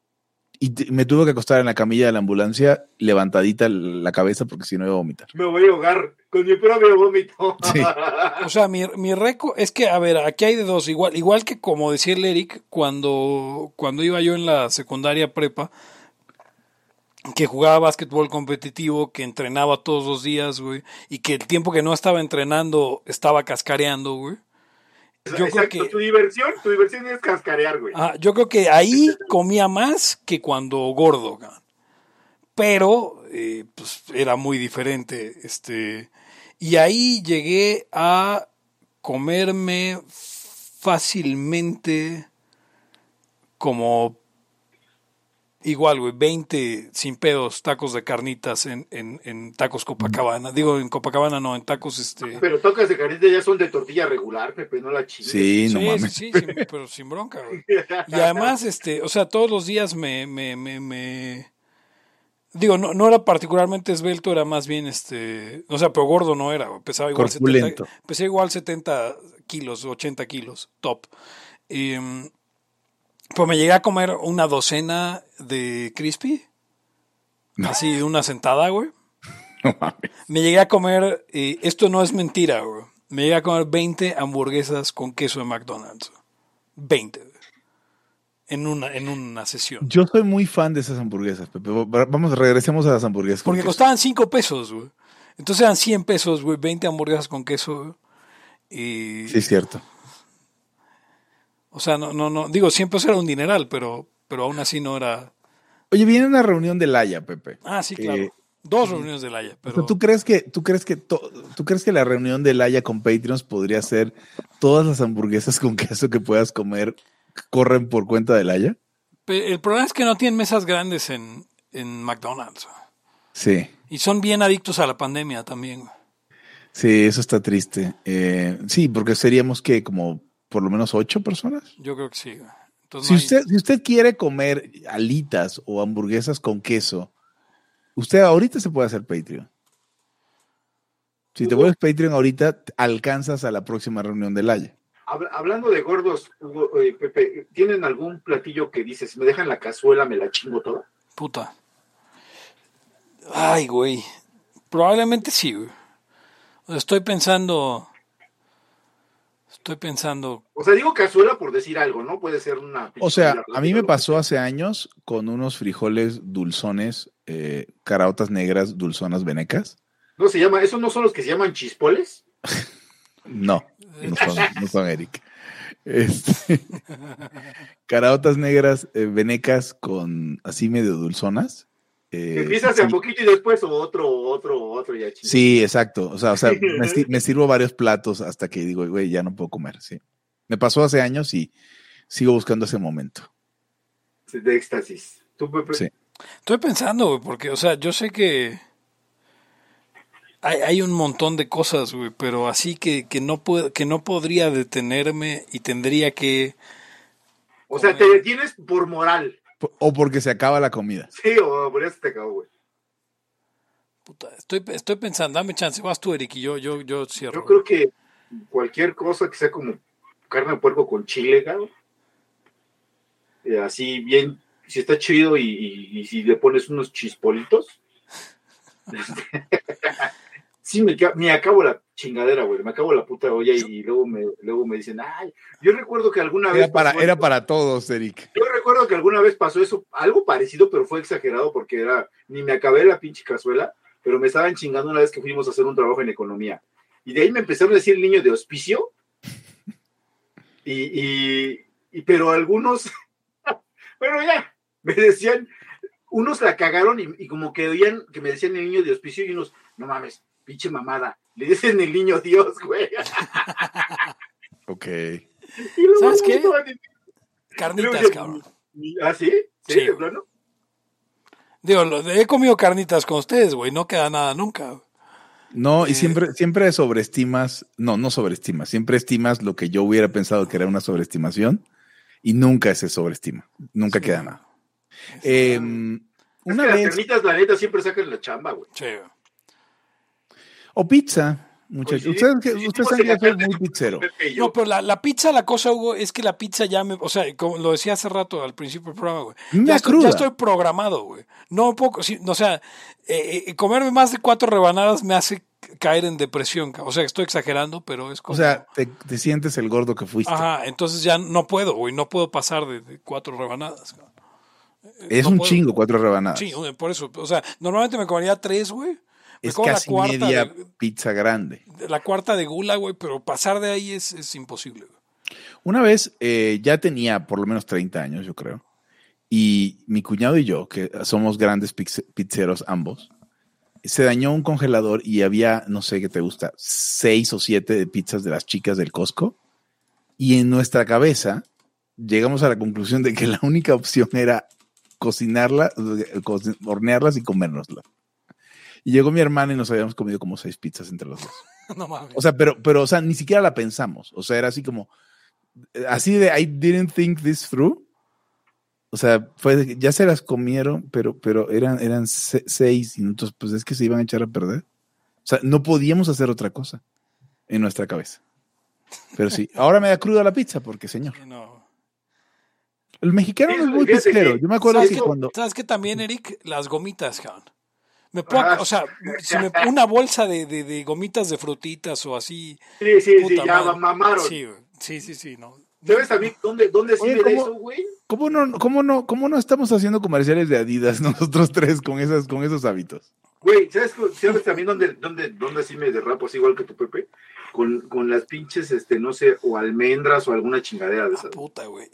Y me tuve que acostar en la camilla de la ambulancia, levantadita la cabeza, porque si no iba a vomitar. Me voy a ahogar con mi propio vómito. Sí. o sea, mi, mi récord es que, a ver, aquí hay de dos. Igual, igual que como decía el Eric, cuando, cuando iba yo en la secundaria prepa, que jugaba básquetbol competitivo, que entrenaba todos los días, güey, y que el tiempo que no estaba entrenando estaba cascareando, güey. Yo creo que, tu diversión, tu diversión es cascarear, güey. Ah, yo creo que ahí comía más que cuando gordo, pero eh, pues era muy diferente, este, y ahí llegué a comerme fácilmente como igual, güey, 20 sin pedos tacos de carnitas en, en, en, tacos Copacabana. Digo, en Copacabana no, en tacos este. Pero tacos de carnitas ya son de tortilla regular, Pepe, no la chingue. Sí, no mames. Sí, sí, pero sin bronca, güey. Y además, este, o sea, todos los días me, me, me, me... Digo, no, no era particularmente esbelto, era más bien este. O sea, pero gordo no era, pesaba igual 70. Pesaba igual 70 kilos, 80 kilos, top. Y, mm, pues me llegué a comer una docena de crispy. Así, una sentada, güey. No mames. Me llegué a comer, y esto no es mentira, güey. Me llegué a comer 20 hamburguesas con queso de McDonald's. 20. En una, en una sesión. Yo soy muy fan de esas hamburguesas, Pepe. Vamos, regresemos a las hamburguesas. Porque costaban 5 pesos, güey. Entonces eran 100 pesos, güey. 20 hamburguesas con queso. Y... Sí, es cierto. O sea, no, no, no, digo, siempre era un dineral, pero, pero aún así no era. Oye, viene una reunión de Laia, Pepe. Ah, sí, claro. Dos reuniones de Laia. Pero... ¿Tú crees que, tú crees que, tú crees que la reunión de Laia con Patreons podría ser todas las hamburguesas con queso que puedas comer corren por cuenta de Laia? El problema es que no tienen mesas grandes en, en McDonald's. Sí. Y son bien adictos a la pandemia también. Sí, eso está triste. Eh, sí, porque seríamos que como por lo menos ocho personas. Yo creo que sí. si, usted, si usted quiere comer alitas o hamburguesas con queso, usted ahorita se puede hacer Patreon. Si te vuelves Patreon ahorita, alcanzas a la próxima reunión del Haya. Hablando de gordos, eh, Pepe, ¿tienen algún platillo que dices, me dejan la cazuela, me la chingo toda? Puta. Ay, güey. Probablemente sí, güey. Estoy pensando. Estoy pensando. O sea, digo cazuela por decir algo, ¿no? Puede ser una. O sea, a mí me pasó hace años con unos frijoles dulzones, eh, caraotas negras, dulzonas venecas. No se llama, ¿esos no son los que se llaman chispoles? no, no son, no son Eric. Este, caraotas negras eh, venecas con así medio dulzonas. Eh, Empiezas a poquito y después otro, otro, otro ya Sí, exacto. O sea, o sea me, sirvo varios platos hasta que digo, güey, ya no puedo comer, sí. Me pasó hace años y sigo buscando ese momento. De éxtasis. ¿Tú, Pepe? Sí. Estoy pensando, güey, porque, o sea, yo sé que hay, hay un montón de cosas, güey, pero así que, que, no puedo, que no podría detenerme y tendría que... O sea, te detienes por moral. O porque se acaba la comida. Sí, o por eso te acabó, güey. Puta, estoy, estoy pensando, dame chance, vas tú, Eric, y yo, yo, yo cierro. Yo creo que cualquier cosa que sea como carne de puerco con chile, cabrón. Eh, así bien, si está chido y, si le pones unos chispolitos. sí, me, me, acabo la chingadera, güey. Me acabo la puta olla y, luego, me, luego me dicen, ay, yo recuerdo que alguna vez. Era para, era para todos, Eric. Yo recuerdo que alguna vez pasó eso, algo parecido, pero fue exagerado porque era, ni me acabé la pinche cazuela, pero me estaban chingando una vez que fuimos a hacer un trabajo en economía. Y de ahí me empezaron a decir el niño de hospicio. Y, y, pero algunos, bueno, ya, me decían, unos la cagaron y, y como que oían que me decían el niño de hospicio y unos, no mames, pinche mamada. Le dicen el niño Dios, güey. ok. ¿Sabes qué? Carnitas, cabrón. ¿Ah, sí? ¿Sí, de plano? Digo, he comido carnitas con ustedes, güey. No queda nada nunca. No, y eh, siempre, siempre sobreestimas, no, no sobreestimas, siempre estimas lo que yo hubiera pensado que era una sobreestimación y nunca se sobreestima, nunca queda nada. Eh, una vez, las carnitas, la neta, siempre sacan la chamba, güey. Sí. O pizza, muchachos. ustedes, ustedes saben que soy muy pizzero. No, pero la, la, pizza, la cosa, Hugo, es que la pizza ya me. O sea, como lo decía hace rato al principio del programa, güey. Ya, estoy, ya estoy programado, güey. No poco. Sí, o sea, eh, eh, comerme más de cuatro rebanadas me hace caer en depresión. O sea, estoy exagerando, pero es como. O sea, te, sientes el gordo que fuiste. Ajá, entonces ya no puedo, güey. No puedo pasar de, cuatro rebanadas. Es un chingo cuatro rebanadas. Sí, por eso. O sea, normalmente me comería tres, güey es casi media pizza grande. La cuarta de gula, güey, pero pasar de ahí es, es imposible. Una vez eh, ya tenía por lo menos 30 años, yo creo, y mi cuñado y yo, que somos grandes pizzeros ambos, se dañó un congelador y había, no sé qué te gusta, seis o siete de pizzas de las chicas del Costco. Y en nuestra cabeza llegamos a la conclusión de que la única opción era cocinarla, hornearlas y comérnoslas. Y llegó mi hermana y nos habíamos comido como seis pizzas entre los dos. no mames. O sea, pero, pero, o sea, ni siquiera la pensamos. O sea, era así como, así de I didn't think this through. O sea, fue, ya se las comieron, pero, pero eran, eran seis minutos, pues es que se iban a echar a perder. O sea, no podíamos hacer otra cosa en nuestra cabeza. Pero sí, ahora me da cruda la pizza porque, señor. El mexicano no es muy pizzero. Yo me acuerdo que, cuando. ¿Sabes que también, Eric? Las gomitas, John. Me ah, o sea, una bolsa de, de, gomitas de frutitas o así. Sí, sí, sí, ya mamaron. Sí, sí, sí, sí, no. ¿Sabes también dónde, dónde sirve ¿cómo, eso, güey? ¿cómo no, cómo, no, ¿Cómo no estamos haciendo comerciales de Adidas nosotros tres con, esas, con esos hábitos? Güey, ¿sabes, ¿sabes también dónde, dónde, dónde sí me derrapo así igual que tu Pepe? Con, con, las pinches, este, no sé, o almendras o alguna chingadera de ah, esas. puta, güey.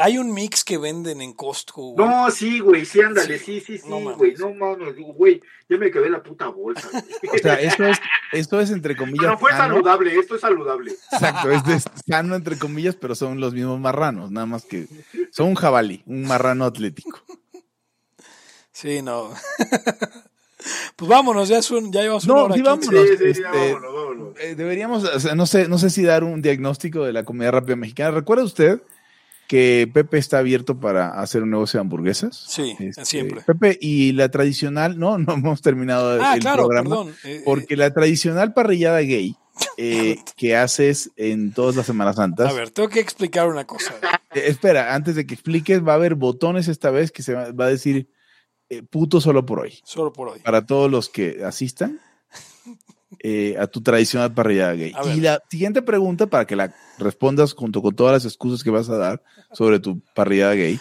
hay un mix que venden en Costco, güey. No, sí, güey, sí, ándale, sí, sí, sí, güey. No mames, digo, güey, ya me quedé la puta bolsa. o sea, esto es, esto es entre comillas. No fue saludable, esto es saludable. Exacto, es de sano entre comillas, pero son los mismos marranos, nada más que son un jabalí, un marrano atlético. Sí, no. Pues vámonos, ya, es un, ya llevamos no, una hora. vámonos. Eh, deberíamos, o sea, no sé, no sé si dar un diagnóstico de la comida rápida mexicana. ¿Recuerda usted que Pepe está abierto para hacer un negocio de hamburguesas? Sí, este, siempre. Pepe, y la tradicional, no, no hemos terminado ah, el programa. Eh, eh. porque la tradicional parrillada gay eh, que haces en todas las Semanas Santas. A ver, tengo que explicar una cosa. espera, antes de que expliques, va a haber botones esta vez que se va, va a decir eh, puto solo por hoy. Solo por hoy. Para todos los que asistan eh, a tu tradicional parrillada gay. Y la siguiente pregunta, para que la respondas junto con todas las excusas que vas a dar sobre tu parrillada gay.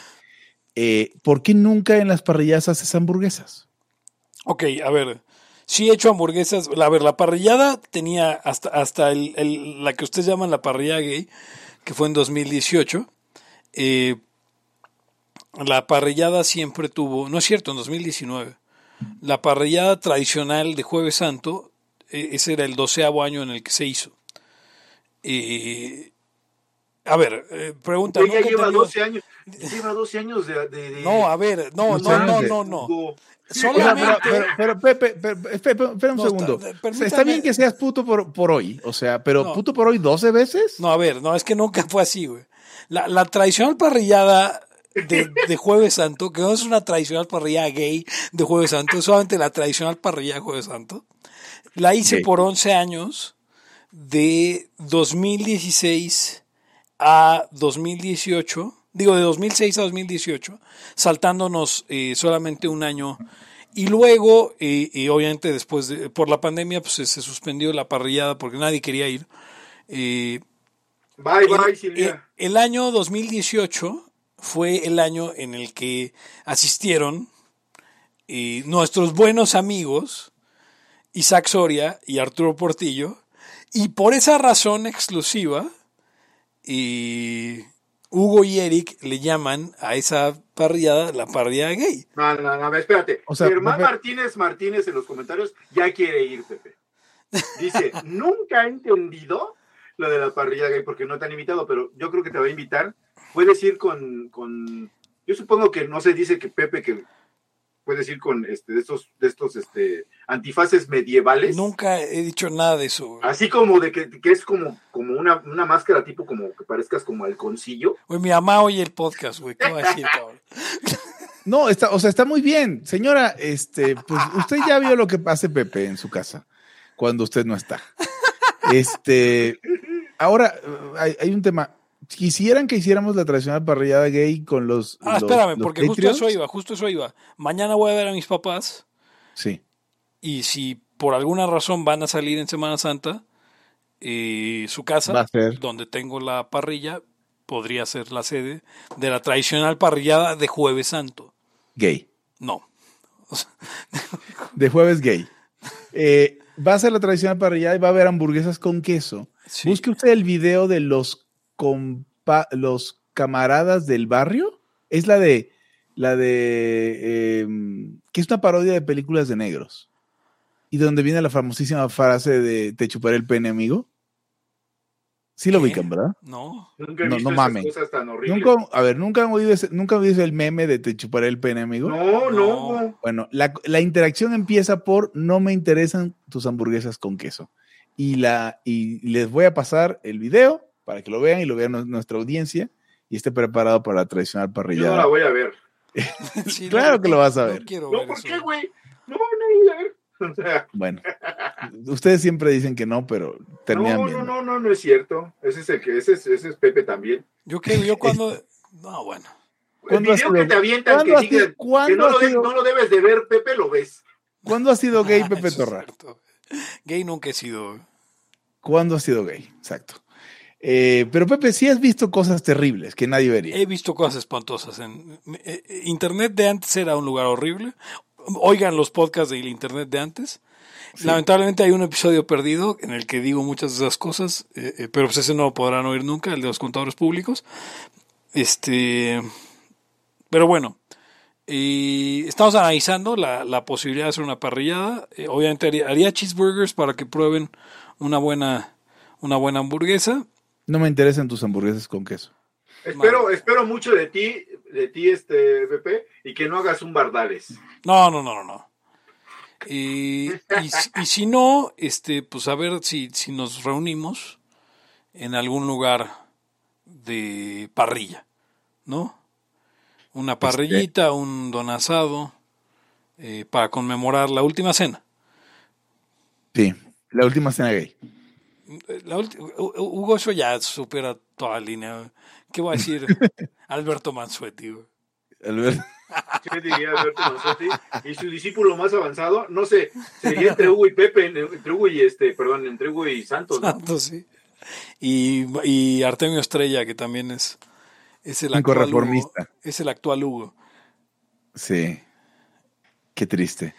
Eh, ¿Por qué nunca en las parrilladas haces hamburguesas? Ok, a ver. Sí he hecho hamburguesas. A ver, la parrillada tenía hasta, hasta el, la que ustedes llaman la parrilla gay, que fue en 2018. Eh, la parrillada siempre tuvo, no es cierto, en 2019, la parrillada tradicional de Jueves Santo, e, ese era el doceavo año en el que se hizo. a ver, eh, pregunta. Ya lleva 12 años. Lleva 12 años de, No, a ver, no, no, no, no, no. Solamente... Pero, Pepe, espera un segundo. Está bien que seas puto por, por hoy, o sea, pero puto por hoy 12 veces. No, a ver, no, es que nunca fue así, güey. La, la tradicional parrillada de, Jueves Santo, que no es una tradicional parrilla gay de Jueves Santo, es solamente la tradicional parrilla de Jueves Santo. La hice por 11 años, de 2016 a 2018, digo de 2006 a 2018, saltándonos eh, solamente un año. Y luego, eh, y obviamente después, de, por la pandemia, pues se, suspendió la parrillada porque nadie quería ir. Eh, bye, bye, Silvia. el año 2018 fue el año en el que asistieron eh, nuestros buenos amigos Isaac Soria y Arturo Portillo, y por esa razón exclusiva, Hugo y Eric le llaman a esa parrillada la parrillada gay. No, no, no, espérate. O Germán Martínez Martínez en los comentarios ya quiere ir, Pepe. Dice, nunca he entendido lo de la parrilla gay porque no te han invitado, pero yo creo que te va a invitar puedes ir con, con, yo supongo que no se dice que Pepe que puedes ir con este de estos de estos este antifaces medievales. Nunca he dicho nada de eso. Así como de que, es como como una, una, máscara tipo como que parezcas como halconcillo. Güey, mi mamá oye el podcast, güey, ¿qué va a decir, cabrón? No, está, o sea, está muy bien. Señora, este, pues usted ya vio lo que pase Pepe en su casa cuando usted no está. Este, ahora hay, hay un tema quisieran que hiciéramos la tradicional parrillada gay con los. Ah, espérame, porque justo eso iba, justo eso iba. Mañana voy a ver a mis papás. Sí. Y si por alguna razón van a salir en Semana Santa, eh, su casa, donde tengo la parrilla, podría ser la sede de la tradicional parrillada de Jueves Santo. Gay. No. de jueves gay. Eh, va a ser la tradicional parrillada y va a haber hamburguesas con queso. Busque usted el video de los compa los camaradas del barrio. Es la de la de em, que es una parodia de películas de negros. Y donde viene la famosísima frase de te chuparé el pene, amigo. Sí lo ubican, ¿verdad? No. Nunca he No, visto no mames. cosas tan horribles. Nunca, a ver, nunca han oído ese- nunca han oído el meme de te chuparé el pene, amigo. No, No. no. Bueno, la, la interacción empieza por no me interesan tus hamburguesas con queso. Y, la, y les voy a pasar el video para que lo vean y lo vean nu- nuestra audiencia y esté preparado para la tradicional Yo no parrillada. la voy a ver. Sí, Claro no, que lo vas a no ver. quiero No, ver ¿por eso. qué, güey? No, no a ver. O sea, Bueno, ustedes siempre dicen que no, pero terminan no, viendo. no, no, no, no es cierto. Ese es el que, ese es, ese es Pepe también. Yo que yo cuando no, bueno. El ¿Cuándo ha video que te avientan cuándo que ha digan sido- que cuándo no lo, de- sido- no lo debes de ver, Pepe, lo ves. ¿Cuándo ha sido gay Pepe Torra? Gay nunca he sido. ¿Cuándo ha sido gay? Exacto. Eh, pero Pepe, sí has visto cosas terribles que nadie vería. He visto cosas espantosas. En, eh, Internet de antes era un lugar horrible. Oigan los podcasts del Internet de antes. Lamentablemente hay un episodio perdido en el que digo muchas de esas cosas, eh, eh, pero pues ese no lo podrán oír nunca, el de los contadores públicos. Este, pero bueno, estamos analizando la, la posibilidad de hacer una parrillada. Eh, obviamente haría, haría cheeseburgers para que prueben una buena, una buena hamburguesa. No me interesan tus hamburguesas con queso. Espero, espero mucho de ti, de ti, este, Pepe, y que no hagas un Bardales. No, no, no, no, no. Y, y, si- y si no, este, pues a ver si, si nos reunimos en algún lugar de parrilla, ¿no? Una parrillita, un don asado, eh, para conmemorar la última cena. Sí, la última cena gay. La Hugo, eso ya supera toda línea. ¿Qué voy a decir? Alberto Mansuetti. güey. Albert- ¿Qué diría Alberto Manzotti? Y su discípulo más avanzado, no sé, sería entre Hugo y Pepe, entre Hugo y este, perdón, entre Hugo y Santos, ¿no? Santos, sí. Y, y Artemio Estrella, que también es, es el actual Hugo. Es el actual Hugo. Sí. Qué triste.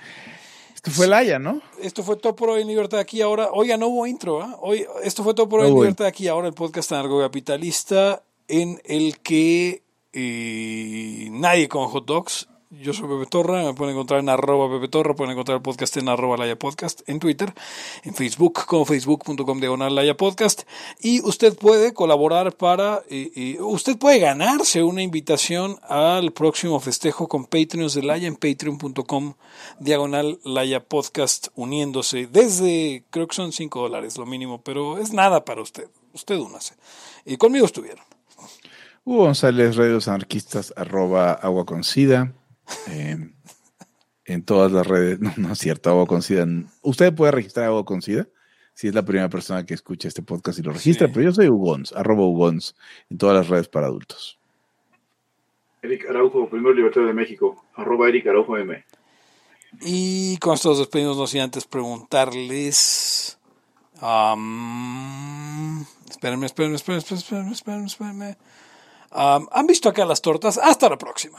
Esto fue Laia, ¿no? Esto fue todo por hoy en Libertad aquí ahora. Oiga, no hubo intro, ¿ah? Hoy, esto fue todo por hoy No en Libertad aquí ahora, el podcast anarcocapitalista en el que eh, nadie con hot dogs. Yo soy Pepe Torra, me pueden encontrar en arroba Pepe Torra, pueden encontrar el podcast en arroba Laya Podcast, en Twitter, en Facebook como facebook.com diagonal Laya Podcast y usted puede colaborar para, eh, usted puede ganarse una invitación al próximo festejo con Patreons de Laya en patreon.com diagonal Laya Podcast uniéndose desde, creo que son 5 dólares lo mínimo, pero es nada para usted, usted únase. Y conmigo estuvieron. Hugo González, Radios Anarquistas, arroba agua con sida. Eh, en todas las redes. No, no es cierto, agua con sida. Usted puede registrar agua con sida si es la primera persona que escucha este podcast y lo registra, Sí. pero yo soy Ugons, arroba Ugons, en todas las redes para adultos. Eric Araujo, primer libertario de México, arroba Eric Araujo M. Y con esto nos despedimos, no sin antes preguntarles. am, espérenme, espérenme, espérenme, espérenme, espérenme, espérenme. Am, ¿Han visto acá las tortas? Hasta la próxima.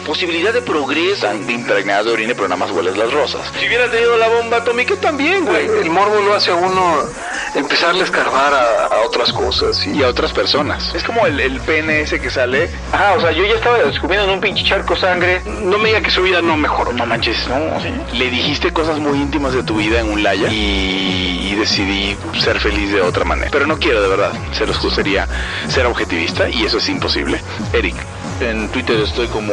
posibilidad de progreso. Están impregnadas de orina, pero nada más hueles las rosas. Si hubiera tenido la bomba atómica también, güey. El morbo lo hace a uno empezarle a escarbar a, a otras cosas. Y a otras personas. Es como el, el ese que sale. Ajá, o sea, yo ya estaba descubriendo en un pinche charco sangre. No me diga que su vida no mejoró. No manches, no. Le dijiste cosas muy íntimas de tu vida en un laya y, y decidí ser feliz de otra manera. Pero no quiero, de verdad. Se los gustaría ser objetivista y eso es imposible. Eric, en Twitter estoy como.